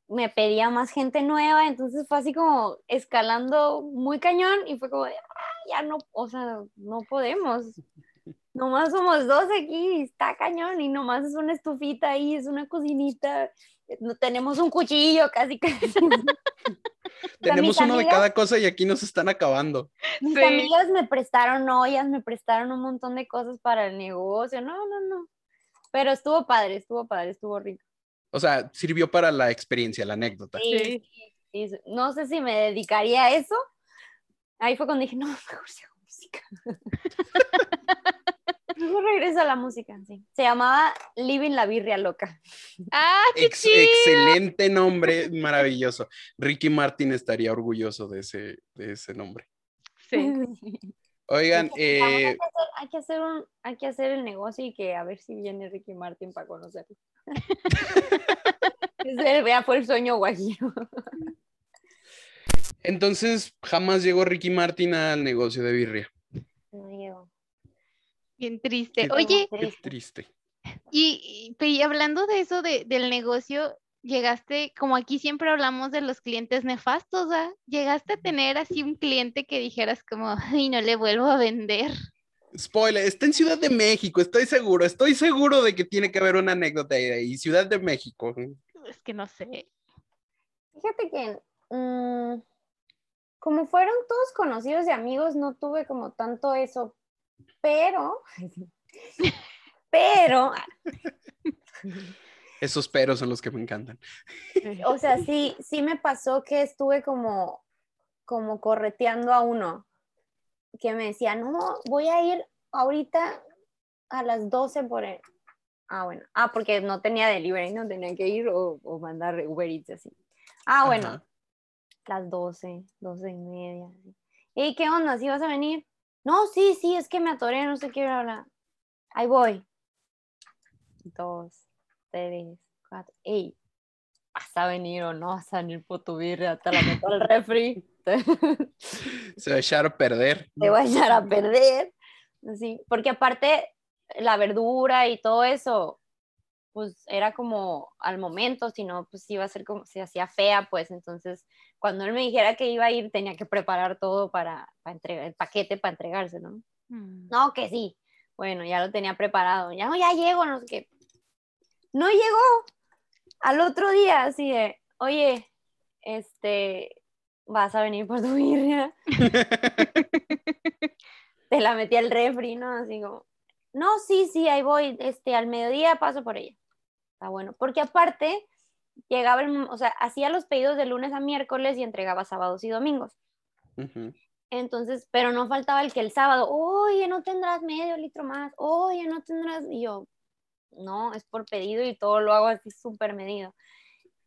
me pedía más gente nueva, entonces fue así como escalando muy cañón y fue como, de, "Ah, ya no, o sea, no podemos. Nomás somos dos aquí, está cañón y nomás es una estufita ahí, es una cocinita, tenemos un cuchillo casi casi. <laughs> Tenemos uno de cada cosa y aquí nos están acabando. Mis Sí. amigas me prestaron ollas, me prestaron un montón de cosas para el negocio. No, no, no. Pero estuvo padre, estuvo padre, estuvo rico. O sea, sirvió para la experiencia, la anécdota. Sí, sí. No sé si me dedicaría a eso. Ahí fue cuando dije, no, mejor si hago música. <laughs> mejor regreso a la música, sí. Se llamaba Living la Birria Loca. ¡Ah, qué Ex- chido! excelente nombre, maravilloso. Ricky Martin estaría orgulloso de ese, de ese nombre. Sí. <laughs> Oigan, Vamos, eh, hay, que hacer, hay que hacer un, hay que hacer el negocio y que a ver si viene Ricky Martin para conocerlo. <laughs> Ese fue el sueño guajiro. entonces jamás llegó Ricky Martin al negocio de birria. Bien triste. Qué- Oye, Qué Triste. triste. y, y- y hablando de eso de- del negocio, llegaste, como aquí siempre hablamos de los clientes nefastos, ¿ah? Llegaste a tener así un cliente que dijeras como, ay, no le vuelvo a vender. Spoiler, está en Ciudad de México, estoy seguro, estoy seguro de que tiene que haber una anécdota ahí, ahí, Ciudad de México. Es que no sé. Fíjate que mm, como fueron todos conocidos y amigos, no tuve como tanto eso, pero, <laughs> pero, Esos peros son los que me encantan. o sea, sí, sí me pasó que estuve como, como correteando a uno, que me decía, no, voy a ir ahorita a las 12 por él. Ah, bueno. Ah, porque no tenía delivery, no tenía que ir o, o mandar Uber Eats así. Ah, bueno. Ajá. las 12, 12 y media. ¿Y qué onda? ¿Sí vas a venir? No, sí, sí, es que me atoré, no sé qué hablar. Ahí voy. Dos, tres, cuatro. Ey, ¿vas a venir o no vas a venir por tu birria? Te la meto al refri. <laughs> Se va a echar a perder. te voy a echar a perder. Así, porque aparte, la verdura y todo eso, pues era como al momento, si no, pues iba a ser como, se hacía fea, pues entonces cuando él me dijera que iba a ir, tenía que preparar todo para, para entregar, el paquete para entregarse, ¿no? Mm. No, que sí. Bueno, ya lo tenía preparado. Ya no, ya llego, no sé qué. No llegó. Al otro día, así de, oye, este, vas a venir por tu birria. <laughs> <laughs> Te la metí al refri, ¿no? Así como, no, sí, sí, ahí voy, este, al mediodía paso por ella. Está bueno, porque aparte llegaba, el, o sea, hacía los pedidos de lunes a miércoles y entregaba sábados y domingos. Entonces, pero no faltaba el que el sábado, oye, no tendrás medio litro más, oye, no tendrás, y yo, no, es por pedido y todo lo hago así súper medido.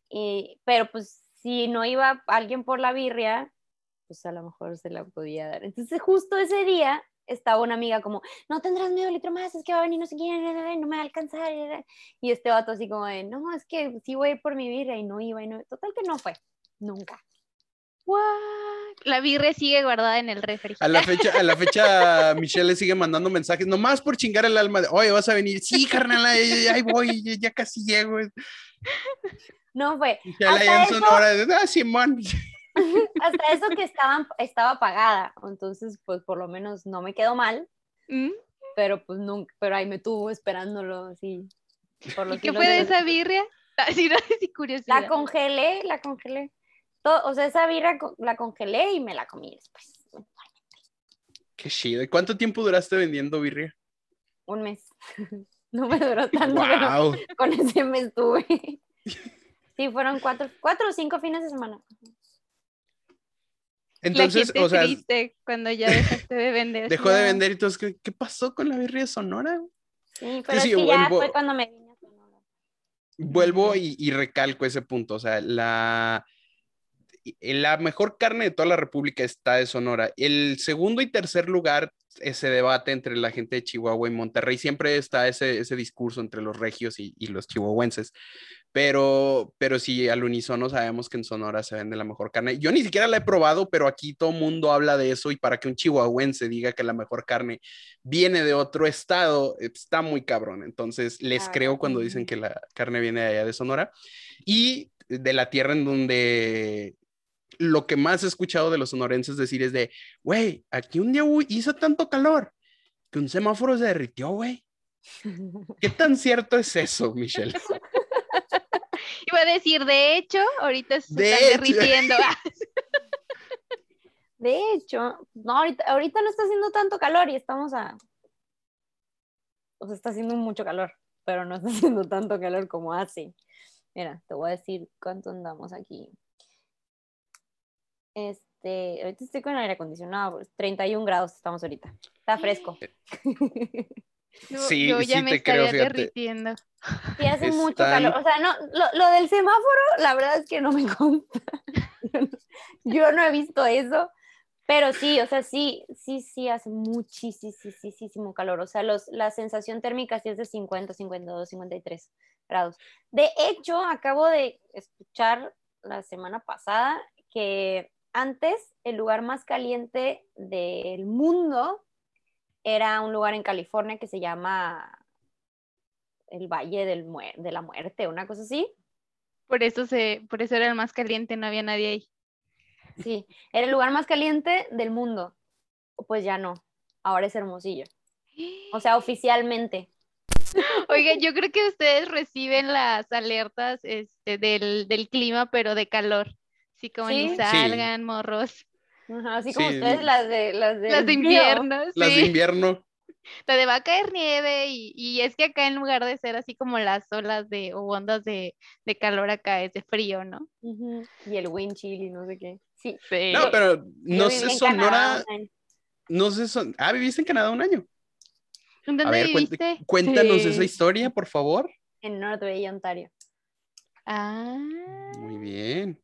Y, pero pues si no iba alguien por la birria, pues a lo mejor se la podía dar. Entonces justo ese día estaba una amiga como, no tendrás medio litro más, es que va a venir no sé quién, no me va a alcanzar. Y este vato así como de, no, es que sí voy a ir por mi birria y no iba y no, total que no fue, nunca. What? La birria sigue guardada en el refri. A la fecha, a la fecha, Michelle le sigue mandando mensajes, nomás por chingar el alma de, oye, vas a venir. Sí, carnal, ahí voy, ya- ya casi llego. No fue. Michelle ahí en Sonora, de, ah, Simón. <laughs> Hasta eso que estaban, estaba pagada, entonces pues por lo menos no me quedó mal, ¿Mm? pero pues nunca, pero ahí me tuvo esperándolo así. Por los ¿Y qué fue de esa birria? <laughs> Ah, sí, no, <laughs> sí, curiosidad. La congelé, la congelé. Todo, o sea, esa birra la congelé y me la comí después. Qué chido. ¿Y cuánto tiempo duraste vendiendo birria? Un mes. No me duró tanto, pero con ese mes tuve. Sí, fueron cuatro, cuatro o cinco fines de semana. Entonces, la gente o sea, triste cuando ya dejaste de vender. dejó de no. vender. Entonces, ¿qué, qué pasó con la birria de Sonora? Sí, pero sí, es que ya fue cuando me vine a Sonora. Vuelvo y, y recalco ese punto. O sea, la, la mejor carne de toda la República está de Sonora. El segundo y tercer lugar, ese debate entre la gente de Chihuahua y Monterrey, siempre está ese, ese discurso entre los regios y, y los chihuahuenses. Pero, pero sí, al unísono sabemos que en Sonora se vende la mejor carne. Yo ni siquiera la he probado, pero aquí todo mundo habla de eso y para que un chihuahuense diga que la mejor carne viene de otro estado, está muy cabrón. Entonces, les creo cuando dicen que la carne viene de allá de Sonora y de la tierra en donde lo que más he escuchado de los sonorenses decir es de, güey, aquí un día hizo tanto calor que un semáforo se derritió, güey. <laughs> ¿Qué tan cierto es eso, Michelle? <laughs> Iba a decir, de hecho, ahorita se De están derritiendo. <laughs> De hecho, no, ahorita, ahorita no está haciendo tanto calor y estamos a. O sea, está haciendo mucho calor. pero no está <laughs> haciendo tanto calor como hace. Mira, te voy a decir cuánto andamos aquí. Este, ahorita estoy con el aire acondicionado, 31 grados estamos ahorita. Está fresco. <laughs> Yo, Sí, yo ya sí me te creo, estaría fíjate. derritiendo. Sí, hace mucho Están- calor. O sea, no, lo, lo del semáforo, la verdad es que no me <laughs> consta. Yo no, yo no he visto eso, pero sí, o sea, sí, sí, sí, hace muchísimo calor. O sea, los, la sensación térmica sí es de 50, 52, 53 grados. De hecho, acabo de escuchar la semana pasada que antes el lugar más caliente del mundo era un lugar en California que se llama el Valle del Muer- de la Muerte, una cosa así. Por eso se, por eso era el más caliente, no había nadie ahí. Sí, era el lugar más caliente del mundo. Pues ya no, ahora es Hermosillo. O sea, oficialmente. <laughs> Oiga, yo creo que ustedes reciben las alertas este, del, del clima, pero de calor. Así como Sí. ni Sí. salgan, morros. Ajá, así como Sí. ustedes las de las de, Las de invierno, Las de sí. invierno. <laughs> La de va a caer nieve y, y es que acá en lugar de ser así como las olas de o ondas de, de calor acá es de frío, ¿no? Y el wind chill y no sé qué. Sí. Sí. No, pero no sé, Sonora, no sé, son... ah, viviste en Canadá un año. ¿En A dónde ver, viviste? cuéntanos Sí. esa historia, por favor. En North Bay, Ontario. Ah, Muy bien.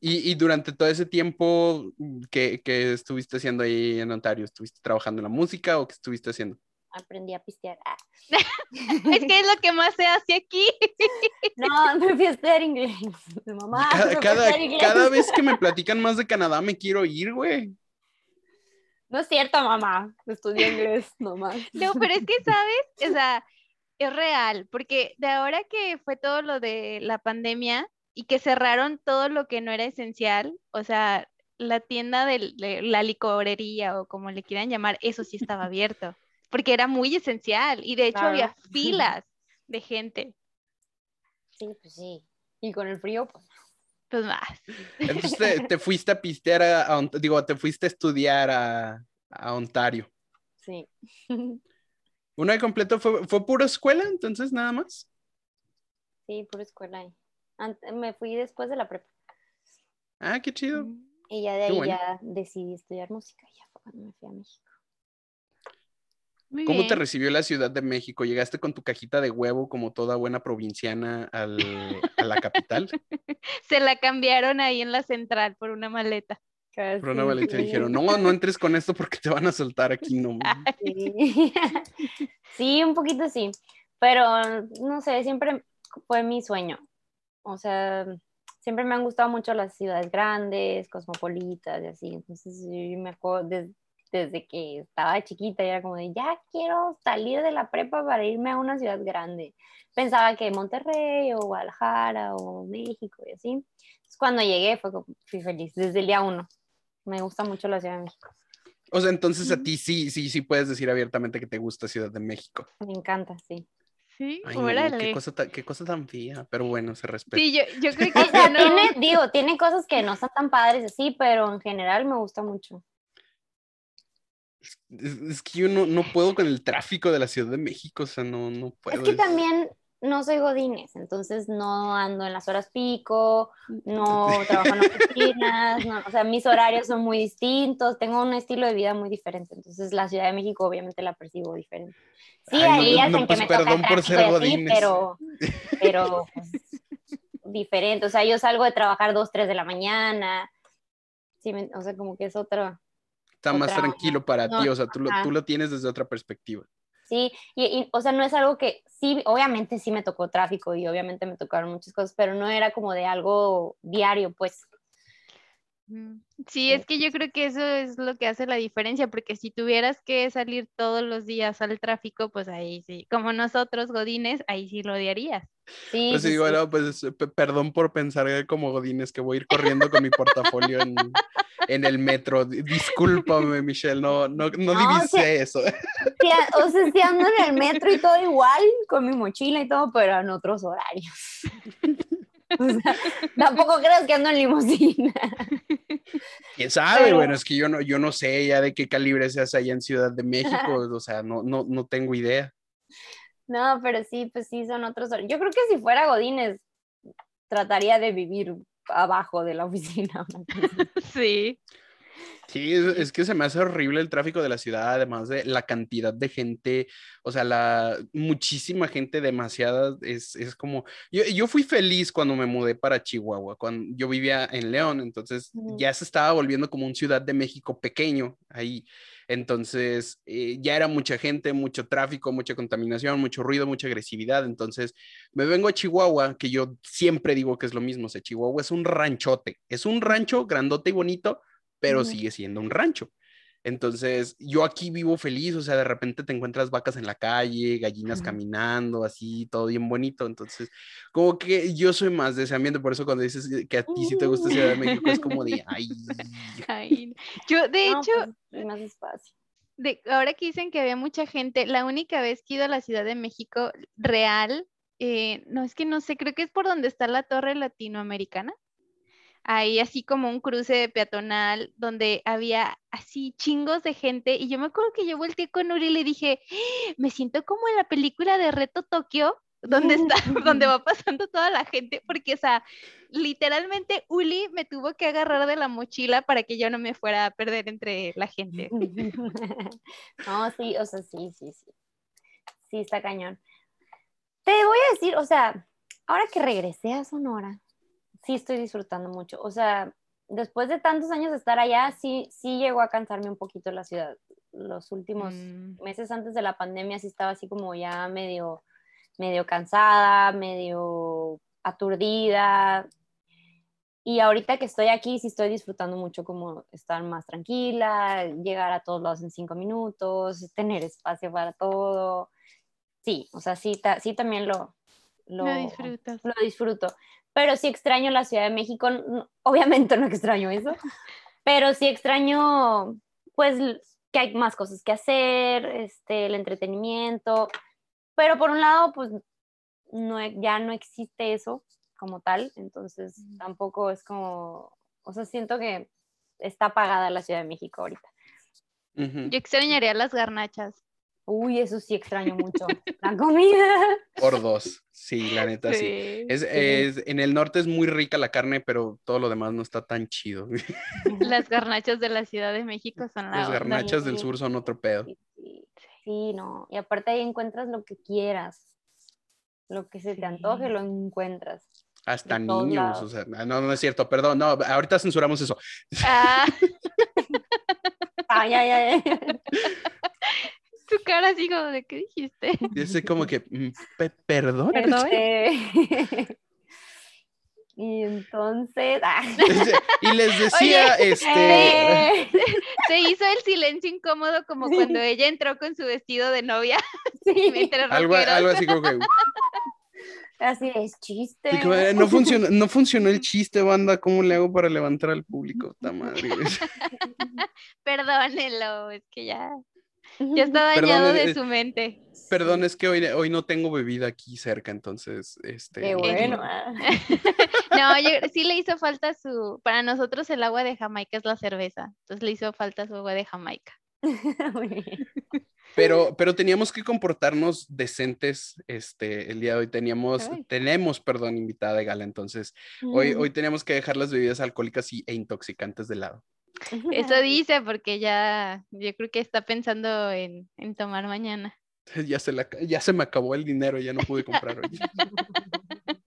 Y, y durante todo ese tiempo que, que estuviste haciendo ahí en Ontario, ¿estuviste trabajando en la música o qué estuviste haciendo? Aprendí a pistear. Ah. <laughs> es que es lo que más se hace aquí. <laughs> No, me fui a estudiar inglés. Mamá. Cada, cada, inglés. cada <laughs> vez que me platican más de Canadá me quiero ir, güey. No es cierto, mamá. Estudié inglés nomás. No, pero es que, ¿sabes? O sea, es real, porque de ahora que fue todo lo de la pandemia y que cerraron todo lo que no era esencial, o sea, la tienda de la licorería o como le quieran llamar, eso sí estaba <laughs> abierto, porque era muy esencial y de hecho había filas de gente, Sí, pues sí. Y con el frío, pues. pues más. Entonces te, <laughs> te fuiste a pistear, a, a digo, te fuiste a estudiar a, a Ontario. Sí. ¿Una de completo fue, fue pura escuela, entonces nada más? Sí, pura escuela me fui después de la prepa. Ah, qué chido. Y ya de ahí bueno. ya decidí estudiar música. y Ya fue cuando me fui a México. Muy ¿Cómo te recibió la Ciudad de México? ¿Llegaste con tu cajita de huevo como toda buena provinciana al- a la capital? <laughs> Se la cambiaron ahí en la central por una maleta. Por una maleta dijeron, no, no entres con esto porque te van a soltar aquí, no. <laughs> Sí. <laughs> sí, un poquito sí. Pero no sé, siempre fue mi sueño. O sea, siempre me han gustado mucho las ciudades grandes, cosmopolitas y así. Entonces, yo me acuerdo des- desde que estaba chiquita, era como de, ya quiero salir de la prepa para irme a una ciudad grande. Pensaba que Monterrey o Guadalajara o México y así. Entonces, cuando llegué fue fui feliz desde el día uno. Me gusta mucho la Ciudad de México. O sea, entonces a ti sí, sí, sí puedes decir abiertamente que te gusta Ciudad de México. Me encanta, sí. Sí, Ay, no, qué cosa, tan, qué cosa tan fea, pero bueno, se respeta. Sí, yo, yo creo que O sea, no- tiene, digo, tiene cosas que no están tan padres así, pero en general me gusta mucho. Es, es que yo no, no puedo con el tráfico de la Ciudad de México, o sea, no, no puedo. Es que es- también no soy godines, entonces no ando en las horas pico, no trabajo en <laughs> oficinas, no, o sea, mis horarios son muy distintos, tengo un estilo de vida muy diferente, entonces la Ciudad de México obviamente la percibo diferente. Sí, Ay, no, hay días no, en pues que me toca perdón por tráfico ser y así, godines. pero, <laughs> pero pues, diferente, o sea, yo salgo de trabajar dos, tres de la mañana, sí, o sea, como que es otra, Está más otra- tranquilo para no, ti, o sea, tú lo, tú lo tienes desde otra perspectiva. Sí, y, o sea, no es algo que, sí, obviamente sí me tocó tráfico y obviamente me tocaron muchas cosas, pero no era como de algo diario, pues. Sí, es que yo creo que eso es lo que hace la diferencia, porque si tuvieras que salir todos los días al tráfico, pues ahí sí, como nosotros, Godines, ahí sí lo odiarías. Sí, Pues sí, sí. no, pues pe- perdón por pensar como Godines que voy a ir corriendo con mi portafolio en, <laughs> en el metro. Di- Discúlpame, Michelle, no, no, no No, divisé eso. Sí, a- o sea, sí ando en el metro y todo igual, con mi mochila y todo, pero en otros horarios. <laughs> O sea, tampoco creas que ando en limusina. ¿Quién sabe? Pero- Bueno, es que yo no, yo no sé ya de qué calibre seas allá en Ciudad de México, <laughs> o sea, no, no, no tengo idea. No, pero sí, pues sí, son otros. Yo creo que si fuera Godínez, trataría de vivir abajo de la oficina. <laughs> Sí. Sí, es, es que se me hace horrible el tráfico de la ciudad, además de la cantidad de gente, o sea, la muchísima gente, demasiada, es, es como, yo, yo fui feliz cuando me mudé para Chihuahua, cuando yo vivía en León, entonces ya se estaba volviendo como un Ciudad de México pequeño ahí, entonces eh, ya era mucha gente, mucho tráfico, mucha contaminación, mucho ruido, mucha agresividad, entonces me vengo a Chihuahua, que yo siempre digo que es lo mismo, o sea, Chihuahua es un ranchote, es un rancho grandote y bonito, pero sigue siendo un rancho. Entonces, yo aquí vivo feliz, o sea, de repente te encuentras vacas en la calle, gallinas caminando, así, todo bien bonito. Entonces, como que yo soy más de ese ambiente, por eso cuando dices que a ti sí te gusta Ciudad de México, es como de, <laughs> ay, Ay, yo, de No, hecho, pues, más espacio. de, ahora que dicen que había mucha gente, la única vez que he ido a la Ciudad de México real, eh, no es que no sé, creo que es por donde está la torre latinoamericana. Ahí así como un cruce peatonal donde había así chingos de gente y yo me acuerdo que yo volteé con Uri y le dije, "¡Ah! me siento como en la película de Reto Tokio, donde está, <laughs> <laughs> donde va pasando toda la gente, porque o sea, literalmente Uli me tuvo que agarrar de la mochila para que yo no me fuera a perder entre la gente. <laughs> No, sí, o sea, sí, sí, sí. Sí, está cañón. Te voy a decir, o sea, ahora que regresé a Sonora, sí estoy disfrutando mucho. O sea, después de tantos años de estar allá, sí, sí llegó a cansarme un poquito la ciudad. Los últimos Mm. meses antes de la pandemia sí estaba así como ya medio, medio cansada, medio aturdida. Y ahorita que estoy aquí, sí estoy disfrutando mucho como estar más tranquila, llegar a todos lados en cinco minutos, tener espacio para todo. Sí, o sea, sí, ta- sí también lo, lo, Lo disfrutas. lo disfruto. Pero sí extraño la Ciudad de México. Obviamente no extraño eso, pero sí extraño, pues, que hay más cosas que hacer, este, el entretenimiento. Pero por un lado, pues, no, e- ya no existe eso como tal, entonces Mm. tampoco es como, o sea, siento que está apagada la Ciudad de México ahorita. Yo extrañaría las garnachas. Uy, eso sí extraño mucho. <laughs> La comida. por dos, sí, la neta, sí. Es, es- en el norte es muy rica la carne, pero todo lo demás no está tan chido. Las garnachas de la Ciudad de México son la Las onda. garnachas del sur son otro pedo. Sí, sí, sí, no. Y aparte ahí encuentras lo que quieras. Lo que se te antoje, Sí. lo encuentras. Hasta niños, o sea, no, no es cierto, perdón, no, ahorita censuramos eso. Ah, <laughs> Ay, ay, ay. <laughs> tu cara así como de, ¿qué dijiste? <laughs> Yo sé como que, mm, pe- perdón. Perdón. <laughs> <laughs> Y entonces. ah, Y les decía, este, eh, Se hizo el silencio incómodo como cuando ella entró con su vestido de novia sí, algo, algo así como que, así es chiste. que, no funcionó, no funcionó el chiste, banda, ¿cómo le hago para levantar al público? Ta madre. Perdónenlo, es que ya, ya está Perdón, dañado eh, de su mente. Perdón, es que hoy, hoy no tengo bebida aquí cerca, entonces, este. Qué bueno. ah. <laughs> <laughs> No, yo- sí le hizo falta su, para nosotros el agua de Jamaica es la cerveza, entonces le hizo falta su agua de Jamaica. <laughs> Muy bien. Pero, pero teníamos que comportarnos decentes, este, el día de hoy teníamos, Ay. tenemos, perdón, invitada de gala, entonces, hoy, hoy tenemos que dejar las bebidas alcohólicas y, e intoxicantes de lado. Eso dice porque ya, yo creo que está pensando en, en tomar mañana. <laughs> Ya se, la- ya se me acabó el dinero, ya no pude comprar hoy.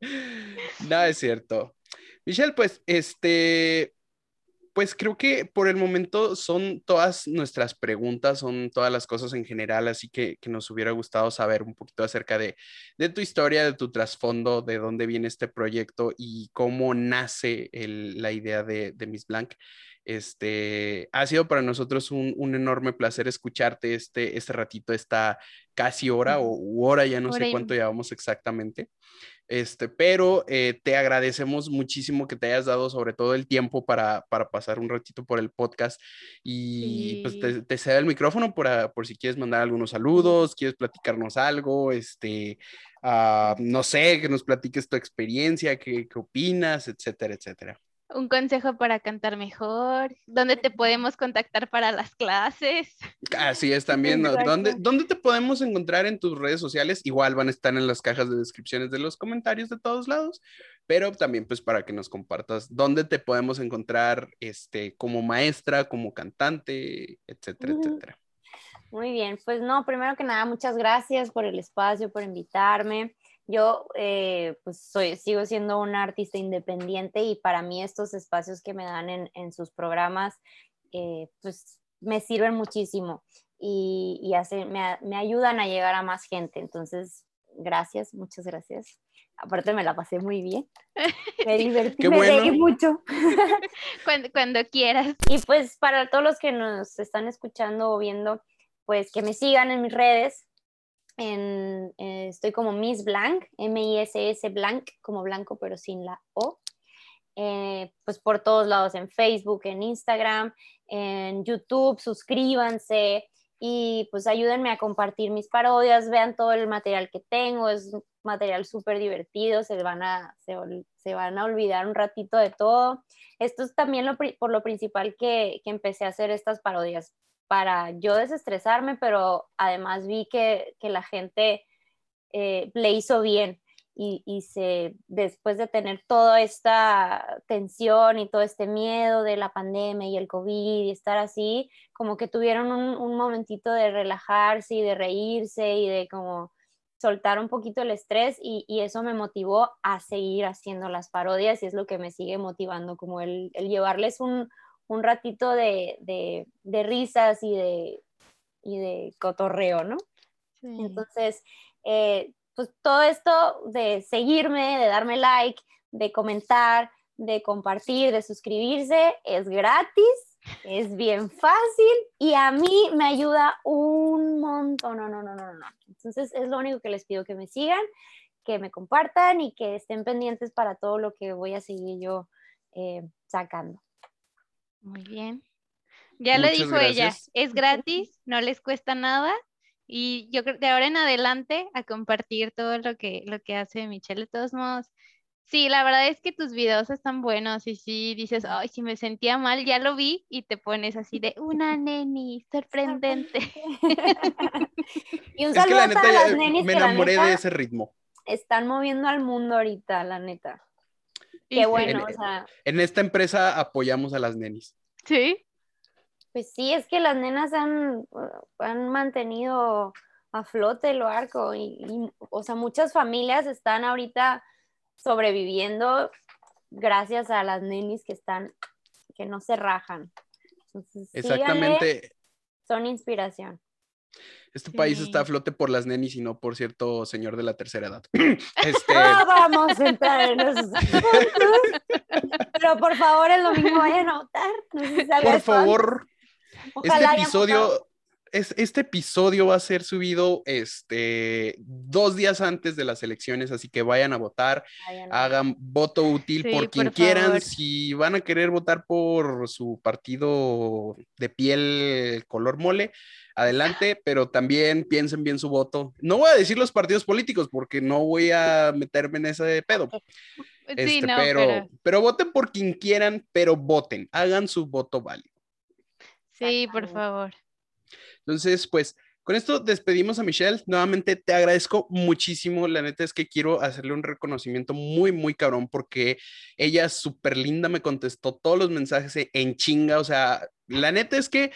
<laughs> Nada es cierto. Michelle, pues, este, pues creo que por el momento son todas nuestras preguntas, son todas las cosas en general, así que, que nos hubiera gustado saber un poquito acerca de, de tu historia, de tu trasfondo, de dónde viene este proyecto y cómo nace el- la idea de, de Miss Blanc. Este, ha sido para nosotros un, un enorme placer escucharte este, este ratito, esta casi hora o u hora, ya no Hora sé y- cuánto llevamos exactamente. Este, pero eh, te agradecemos muchísimo que te hayas dado sobre todo el tiempo para, para pasar un ratito por el podcast y pues te, te cedo el micrófono por, a- por si quieres mandar algunos saludos, quieres platicarnos algo, este, ah, no sé, que nos platiques tu experiencia, qué, qué opinas, etcétera, etcétera. Un consejo para cantar mejor, dónde te podemos contactar para las clases. Así es también, ¿no? ¿Dónde, ¿dónde te podemos encontrar en tus redes sociales? Igual van a estar en las cajas de descripciones de los comentarios de todos lados, pero también pues para que nos compartas dónde te podemos encontrar este, como maestra, como cantante, etcétera, etcétera. Muy bien, pues no, primero que nada, muchas gracias por el espacio, por invitarme. Yo eh, pues soy, sigo siendo una artista independiente y para mí estos espacios que me dan en, en sus programas eh, pues me sirven muchísimo y, y me, me, ayudan a llegar a más gente. Entonces, gracias, muchas gracias. Aparte me la pasé muy bien. <laughs> Me divertí, me reí mucho. <laughs> cuando, cuando quieras. Y pues para todos los que nos están escuchando o viendo, pues que me sigan en mis redes, eh, estoy como Miss Blank, M-I-S-S Blank, como blanco pero sin la O. Eh, pues por todos lados, en Facebook, en Instagram, en YouTube, suscríbanse y pues ayúdenme a compartir mis parodias, vean todo el material que tengo, es material súper divertido, se van, a, se, van a olvidar un ratito de todo. Esto es también lo, por lo principal que, que empecé a hacer estas parodias, para yo desestresarme, pero además vi que, que la gente eh, le hizo bien y, y, se, después de tener toda esta tensión y todo este miedo de la pandemia y el COVID y estar así, como que tuvieron un, un momentito de relajarse y de reírse y de como soltar un poquito el estrés y, y, eso me motivó a seguir haciendo las parodias y es lo que me sigue motivando, como el, el llevarles un, un ratito de, de, risas y de, y de cotorreo, ¿no? Entonces, eh, pues todo esto de seguirme, de darme like, de comentar, de compartir, de suscribirse, es gratis, es bien fácil y a mí me ayuda un montón. No, no, no, no, no. Entonces, es lo único que les pido que me sigan, que me compartan y que estén pendientes para todo lo que voy a seguir yo eh, sacando. Muy bien. Ya lo dijo ella, es gratis, no les cuesta nada y yo creo de ahora en adelante a compartir todo lo que, lo que hace Michelle. De todos modos, sí, la verdad es que tus videos están buenos y sí dices, ay, si me sentía mal, ya lo vi y te pones así de una neni, sorprendente. <laughs> y un saludo a las nenis me enamoré de ese ritmo. Están moviendo al mundo ahorita, la neta. Qué bueno, en, o sea. En esta empresa apoyamos a las nenis. Sí. Pues sí, es que las nenas han, han mantenido a flote el barco y, o sea, muchas familias están ahorita sobreviviendo gracias a las nenis que están, que no se rajan. Exactamente. son inspiración. Este país está a flote por las nenis y no por cierto señor de la tercera edad. <laughs> <laughs> este... No vamos a entrar en esos <laughs> Pero por favor, el domingo vaya a notar. por favor, este episodio, es, este episodio va a ser subido este, dos días antes de las elecciones, así que vayan a votar, hagan voto útil por quien quieran. Si van a querer votar por su partido de piel color mole, adelante, pero también piensen bien su voto. No voy a decir los partidos políticos porque no voy a meterme en ese pedo. <laughs> Este, pero, pero... voten por quien quieran, pero voten, hagan su voto válido. Sí, por favor. Entonces, pues con esto despedimos a Michelle. Nuevamente te agradezco muchísimo. La neta es que quiero hacerle un reconocimiento muy, muy cabrón porque ella súper linda me contestó todos los mensajes en chinga. O sea, la neta es que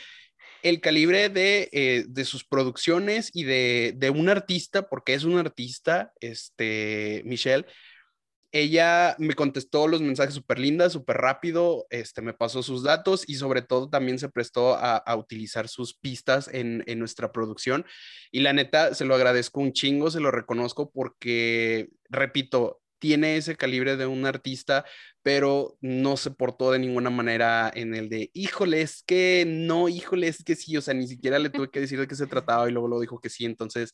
el calibre de, eh, de sus producciones y de, de, un artista, porque es un artista, este, Michelle, ella me contestó los mensajes súper lindas, súper rápido, este, me pasó sus datos y sobre todo también se prestó a, a utilizar sus pistas en, en, nuestra producción. Y la neta, se lo agradezco un chingo, se lo reconozco porque, repito, tiene ese calibre de un artista, pero no se portó de ninguna manera en el de, híjole, es que no, híjole, es que sí, o sea, ni siquiera le tuve que decir de qué se trataba y luego lo dijo que sí, entonces,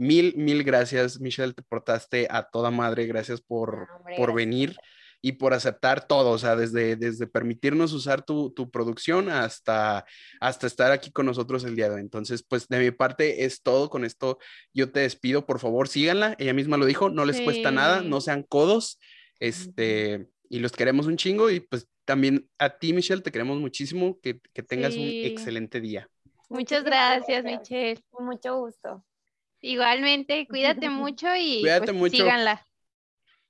mil, mil gracias, Michelle, te portaste a toda madre, gracias por, por venir y por aceptar todo, o sea, desde, desde permitirnos usar tu, tu, producción hasta, hasta estar aquí con nosotros el día de hoy. Entonces, pues de mi parte es todo, con esto yo te despido, por favor, síganla, ella misma lo dijo, no les cuesta nada, no sean codos, este, y los queremos un chingo y pues también a ti, Michelle, te queremos muchísimo, que, que tengas un excelente día. Muchas gracias, gracias. Michelle. Con mucho gusto. Igualmente, cuídate mucho y Cuídate pues, mucho. síganla.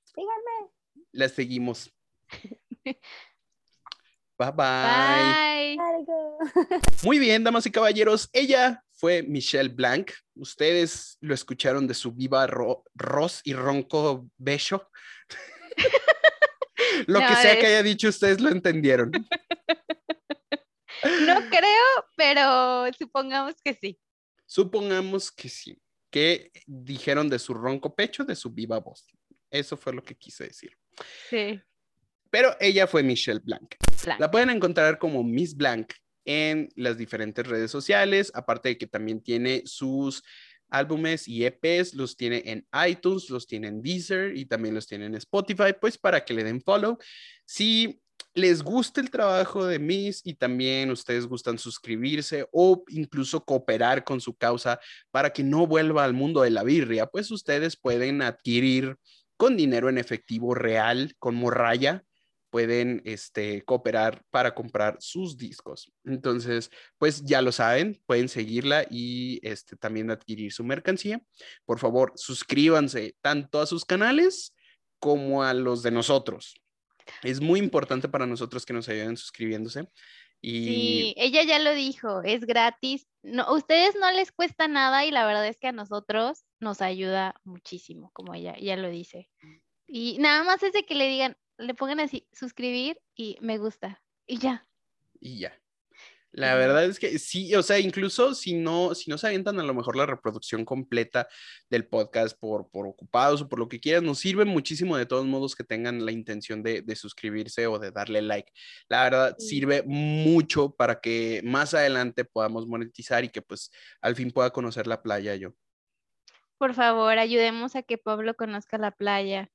Síganme. Las seguimos. <laughs> Bye bye. Bye. Muy bien, damas y caballeros. Ella fue Michelle Blanc. Ustedes lo escucharon de su viva ro- ros y ronco bello. <laughs> lo No, que sea es- que haya dicho, ustedes lo entendieron. <laughs> No creo, pero supongamos que sí. Supongamos que sí. Que dijeron de su ronco pecho, de su viva voz. Eso fue lo que quise decir. Sí. Pero ella fue Michelle Blanc. Blanc. La pueden encontrar como Miss Blanc en las diferentes redes sociales, aparte de que también tiene sus álbumes y EPs, los tiene en iTunes, los tiene en Deezer y también los tiene en Spotify, pues para que le den follow. Si les gusta el trabajo de Miss y también ustedes gustan suscribirse o incluso cooperar con su causa para que no vuelva al mundo de la birria, pues ustedes pueden adquirir con dinero en efectivo real, con morralla, pueden este, cooperar para comprar sus discos. Entonces, pues ya lo saben, pueden seguirla y este, también adquirir su mercancía. Por favor, suscríbanse tanto a sus canales como a los de nosotros. Es muy importante para nosotros que nos ayuden suscribiéndose. Y Sí, ella ya lo dijo, es gratis. No, a ustedes no les cuesta nada y la verdad es que a nosotros nos ayuda muchísimo, como ella ya lo dice. Y nada más es de que le digan, le pongan así, suscribir y me gusta. Y ya. y ya. La verdad es que sí, o sea, incluso si no, si no se avientan a lo mejor la reproducción completa del podcast por, por ocupados o por lo que quieran, nos sirve muchísimo de todos modos que tengan la intención de, de suscribirse o de darle like. La verdad, Sí. sirve mucho para que más adelante podamos monetizar y que pues al fin pueda conocer la playa yo. Por favor, ayudemos a que Pablo conozca la playa.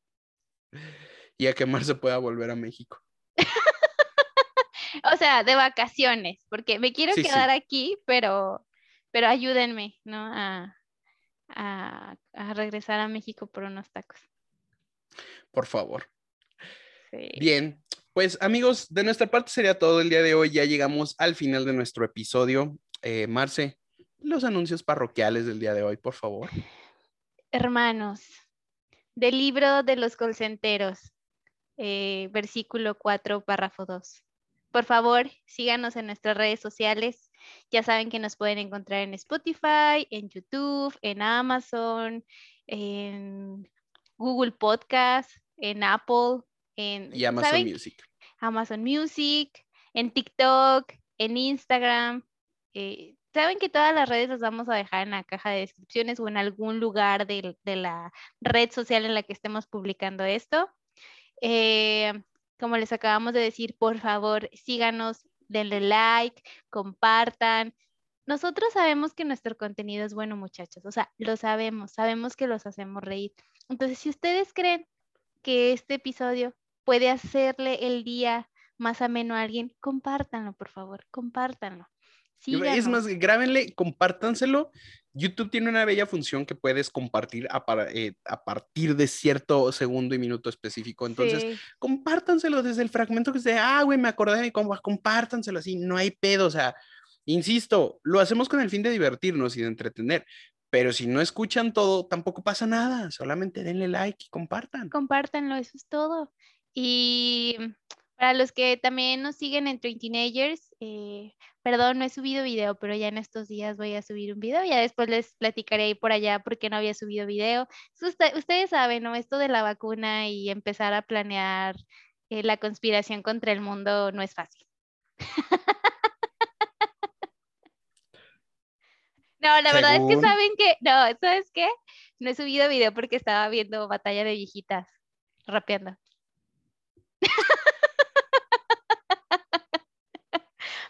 Y a que Mar se pueda volver a México. <laughs> O sea, de vacaciones, porque me quiero Sí, sí. quedar aquí, pero, pero ayúdenme, ¿no? A, a, a regresar a México por unos tacos. Por favor. Sí. Bien, pues amigos, de nuestra parte sería todo el día de hoy. Ya llegamos al final de nuestro episodio. Eh, Marce, los anuncios parroquiales del día de hoy, por favor. Hermanos, del libro de los colcenteros, eh, versículo 4, párrafo 2. Por favor, síganos en nuestras redes sociales. Ya saben que nos pueden encontrar en Spotify, en YouTube, en Amazon, en Google Podcast, en Apple, en Y Amazon ¿saben? Music. Amazon Music, en TikTok, en Instagram. eh, Saben que todas las redes las vamos a dejar en la caja de descripciones o en algún lugar de, la red social en la que estemos publicando esto. Eh, como les acabamos de decir, por favor, síganos, denle like, compartan. Nosotros sabemos que nuestro contenido es bueno, muchachos. O sea, lo sabemos, sabemos que los hacemos reír. Entonces, si ustedes creen que este episodio puede hacerle el día más ameno a alguien, compártanlo, por favor, compártanlo. Es más, grábenle, compártanselo. YouTube tiene una bella función que puedes compartir a, para- eh, a partir de cierto segundo y minuto específico. Entonces, Sí, compártanselo desde el fragmento que sea, ah, güey, me acordé de mi compa, compártanselo así, no hay pedo, o sea, insisto, lo hacemos con el fin de divertirnos y de entretener, pero si no escuchan todo, tampoco pasa nada, solamente denle like y compartan. compártanlo, eso es todo. Y para los que también nos siguen en Train Teenagers, eh, perdón, no he subido video, pero ya en estos días voy a subir un video. Ya después les platicaré ahí por allá por qué no había subido video. Es usted- ustedes saben, ¿no? Esto de la vacuna y empezar a planear eh, la conspiración contra el mundo no es fácil. <laughs> No, la verdad es que saben que, no, ¿sabes qué? No he subido video porque estaba viendo Batalla de Viejitas, rapeando.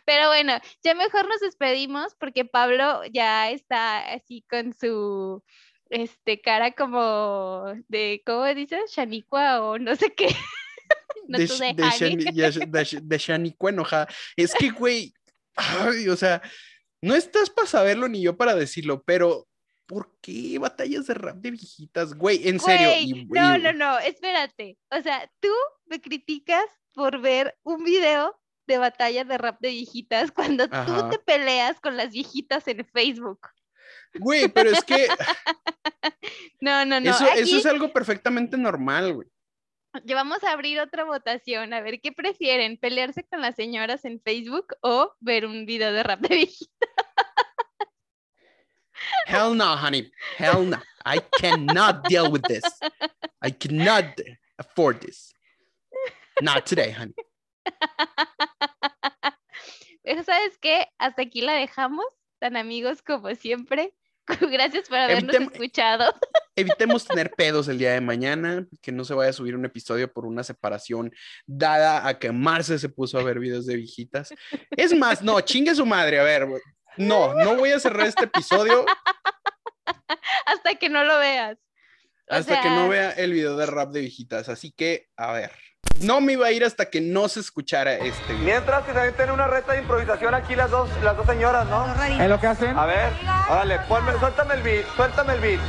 Pero bueno, ya mejor nos despedimos porque Pablo ya está así con su este cara como de, ¿cómo dices? Shanicua o no sé qué. <laughs> No de, de de de Sh- de Shaniqua enojada. Es que, güey, ay, o sea, no estás para saberlo ni yo para decirlo, pero ¿por qué batallas de rap de viejitas? Güey, en serio. Güey, y- no, y- no, no, espérate. O sea, tú me criticas por ver un video de batalla de rap de viejitas <laughs> cuando Ajá. tú te peleas con las viejitas en Facebook. Güey, pero es que <laughs> No, no, no. eso, aquí eso es algo perfectamente normal, güey. ya vamos a abrir otra votación. A ver, ¿qué prefieren? ¿Pelearse con las señoras en Facebook o ver un video de rap de viejitas? Hell no, honey. Hell no. I cannot deal with this. I cannot afford this. Not today, honey. <laughs> Pero ¿sabes qué? Hasta aquí la dejamos, tan amigos como siempre. <laughs> Gracias por habernos Evitem- escuchado. <laughs> Evitemos tener pedos el día de mañana, que no se vaya a subir un episodio por una separación dada a que Marce se puso a ver videos de viejitas. Es más, no, chingue su madre, a ver, no, no voy a cerrar este episodio Hasta que no lo veas. O hasta que no vea el video de rap de viejitas. Así que, a ver, no me iba a ir hasta que no se escuchara este video. Mientras que también tienen una reta de improvisación aquí las dos, las dos señoras, ¿no? ¿Es lo que hacen? A ver, órale, ponme, suéltame el beat, suéltame el beat,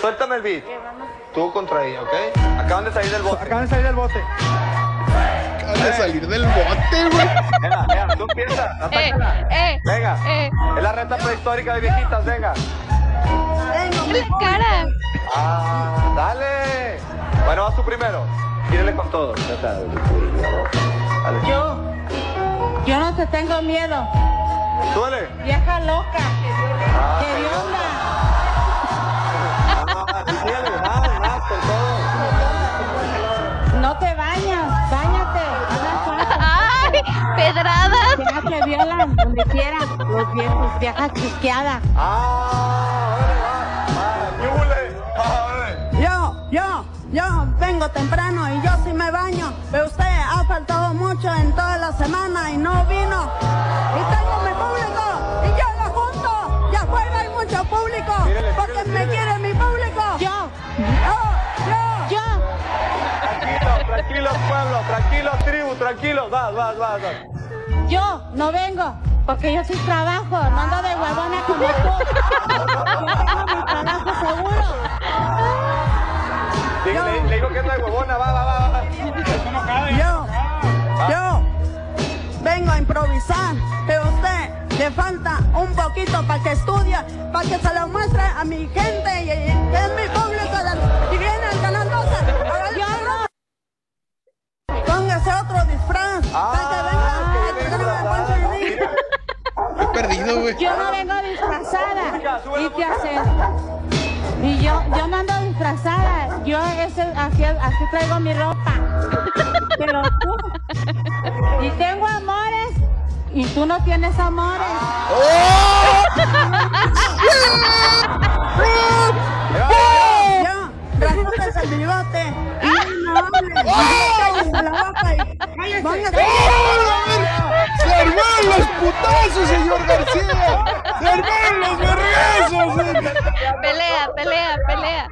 suéltame el beat. Tú contra ella, ¿ok? Acaban de salir del bote. Acaban de salir del bote. Acabas de salir del bote, güey. Venga, venga, tú empieza, eh, atácala. eh, Venga, eh, es la reta prehistórica de viejitas, venga. la cara. Ah, dale. Bueno, vas tú primero. Tírale con todo. Ya. Yo, yo no te tengo miedo, Súbele. vieja loca, Ah, que. Ah. No te bañas, bañate. ¡Ay! ¡Pedradas! Que no te violan donde quiera, los viejos, viejas chisqueadas. Ah, órale, va. Ah. Yo, yo, yo vengo temprano y yo sí me baño, pero usted ha faltado mucho en toda la semana y no vino. Y tengo mi público y yo lo junto. Y afuera hay mucho público porque me quiere mi público. Yo, yo, yo, yo. Tranquilo, tranquilo, pueblo. Tranquilo, tribu, tranquilo. Vas, vas, vas, vas. Yo no vengo porque yo sí trabajo, no ando de huevona como tú. Yo tengo mi trabajo. Le, le- le digo que es la huevona. Va, va, va, va. Yo, yo vengo a improvisar, pero a usted le falta un poquito para que estudie, para que se lo muestre a mi gente y, y que es mi público y viene al canal 12. Ahora yo no. Póngase otro disfraz para que venga a a. He perdido, güey. Yo no vengo disfrazada. ¿Y qué haces? Y yo, yo no ando disfrazada. Yo ese, así, así traigo mi ropa. <laughs> Pero tú. Y tengo amores. Y tú no tienes amores. Yo, <laughs> y póngase- ¡Se armaron los putazos, señor García! ¡Se armaron los vergazos! Pelea, pelea, pelea.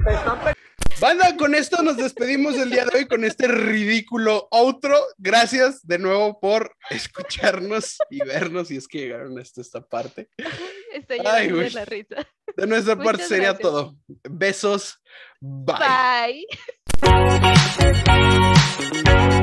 Banda, con esto nos despedimos el día de hoy con este ridículo outro. Gracias de nuevo por escucharnos y vernos, si es que llegaron hasta esta parte. Estoy Ay, de la risa. De nuestra Muchas parte sería gracias. todo. Besos. Bye. Bye. <laughs>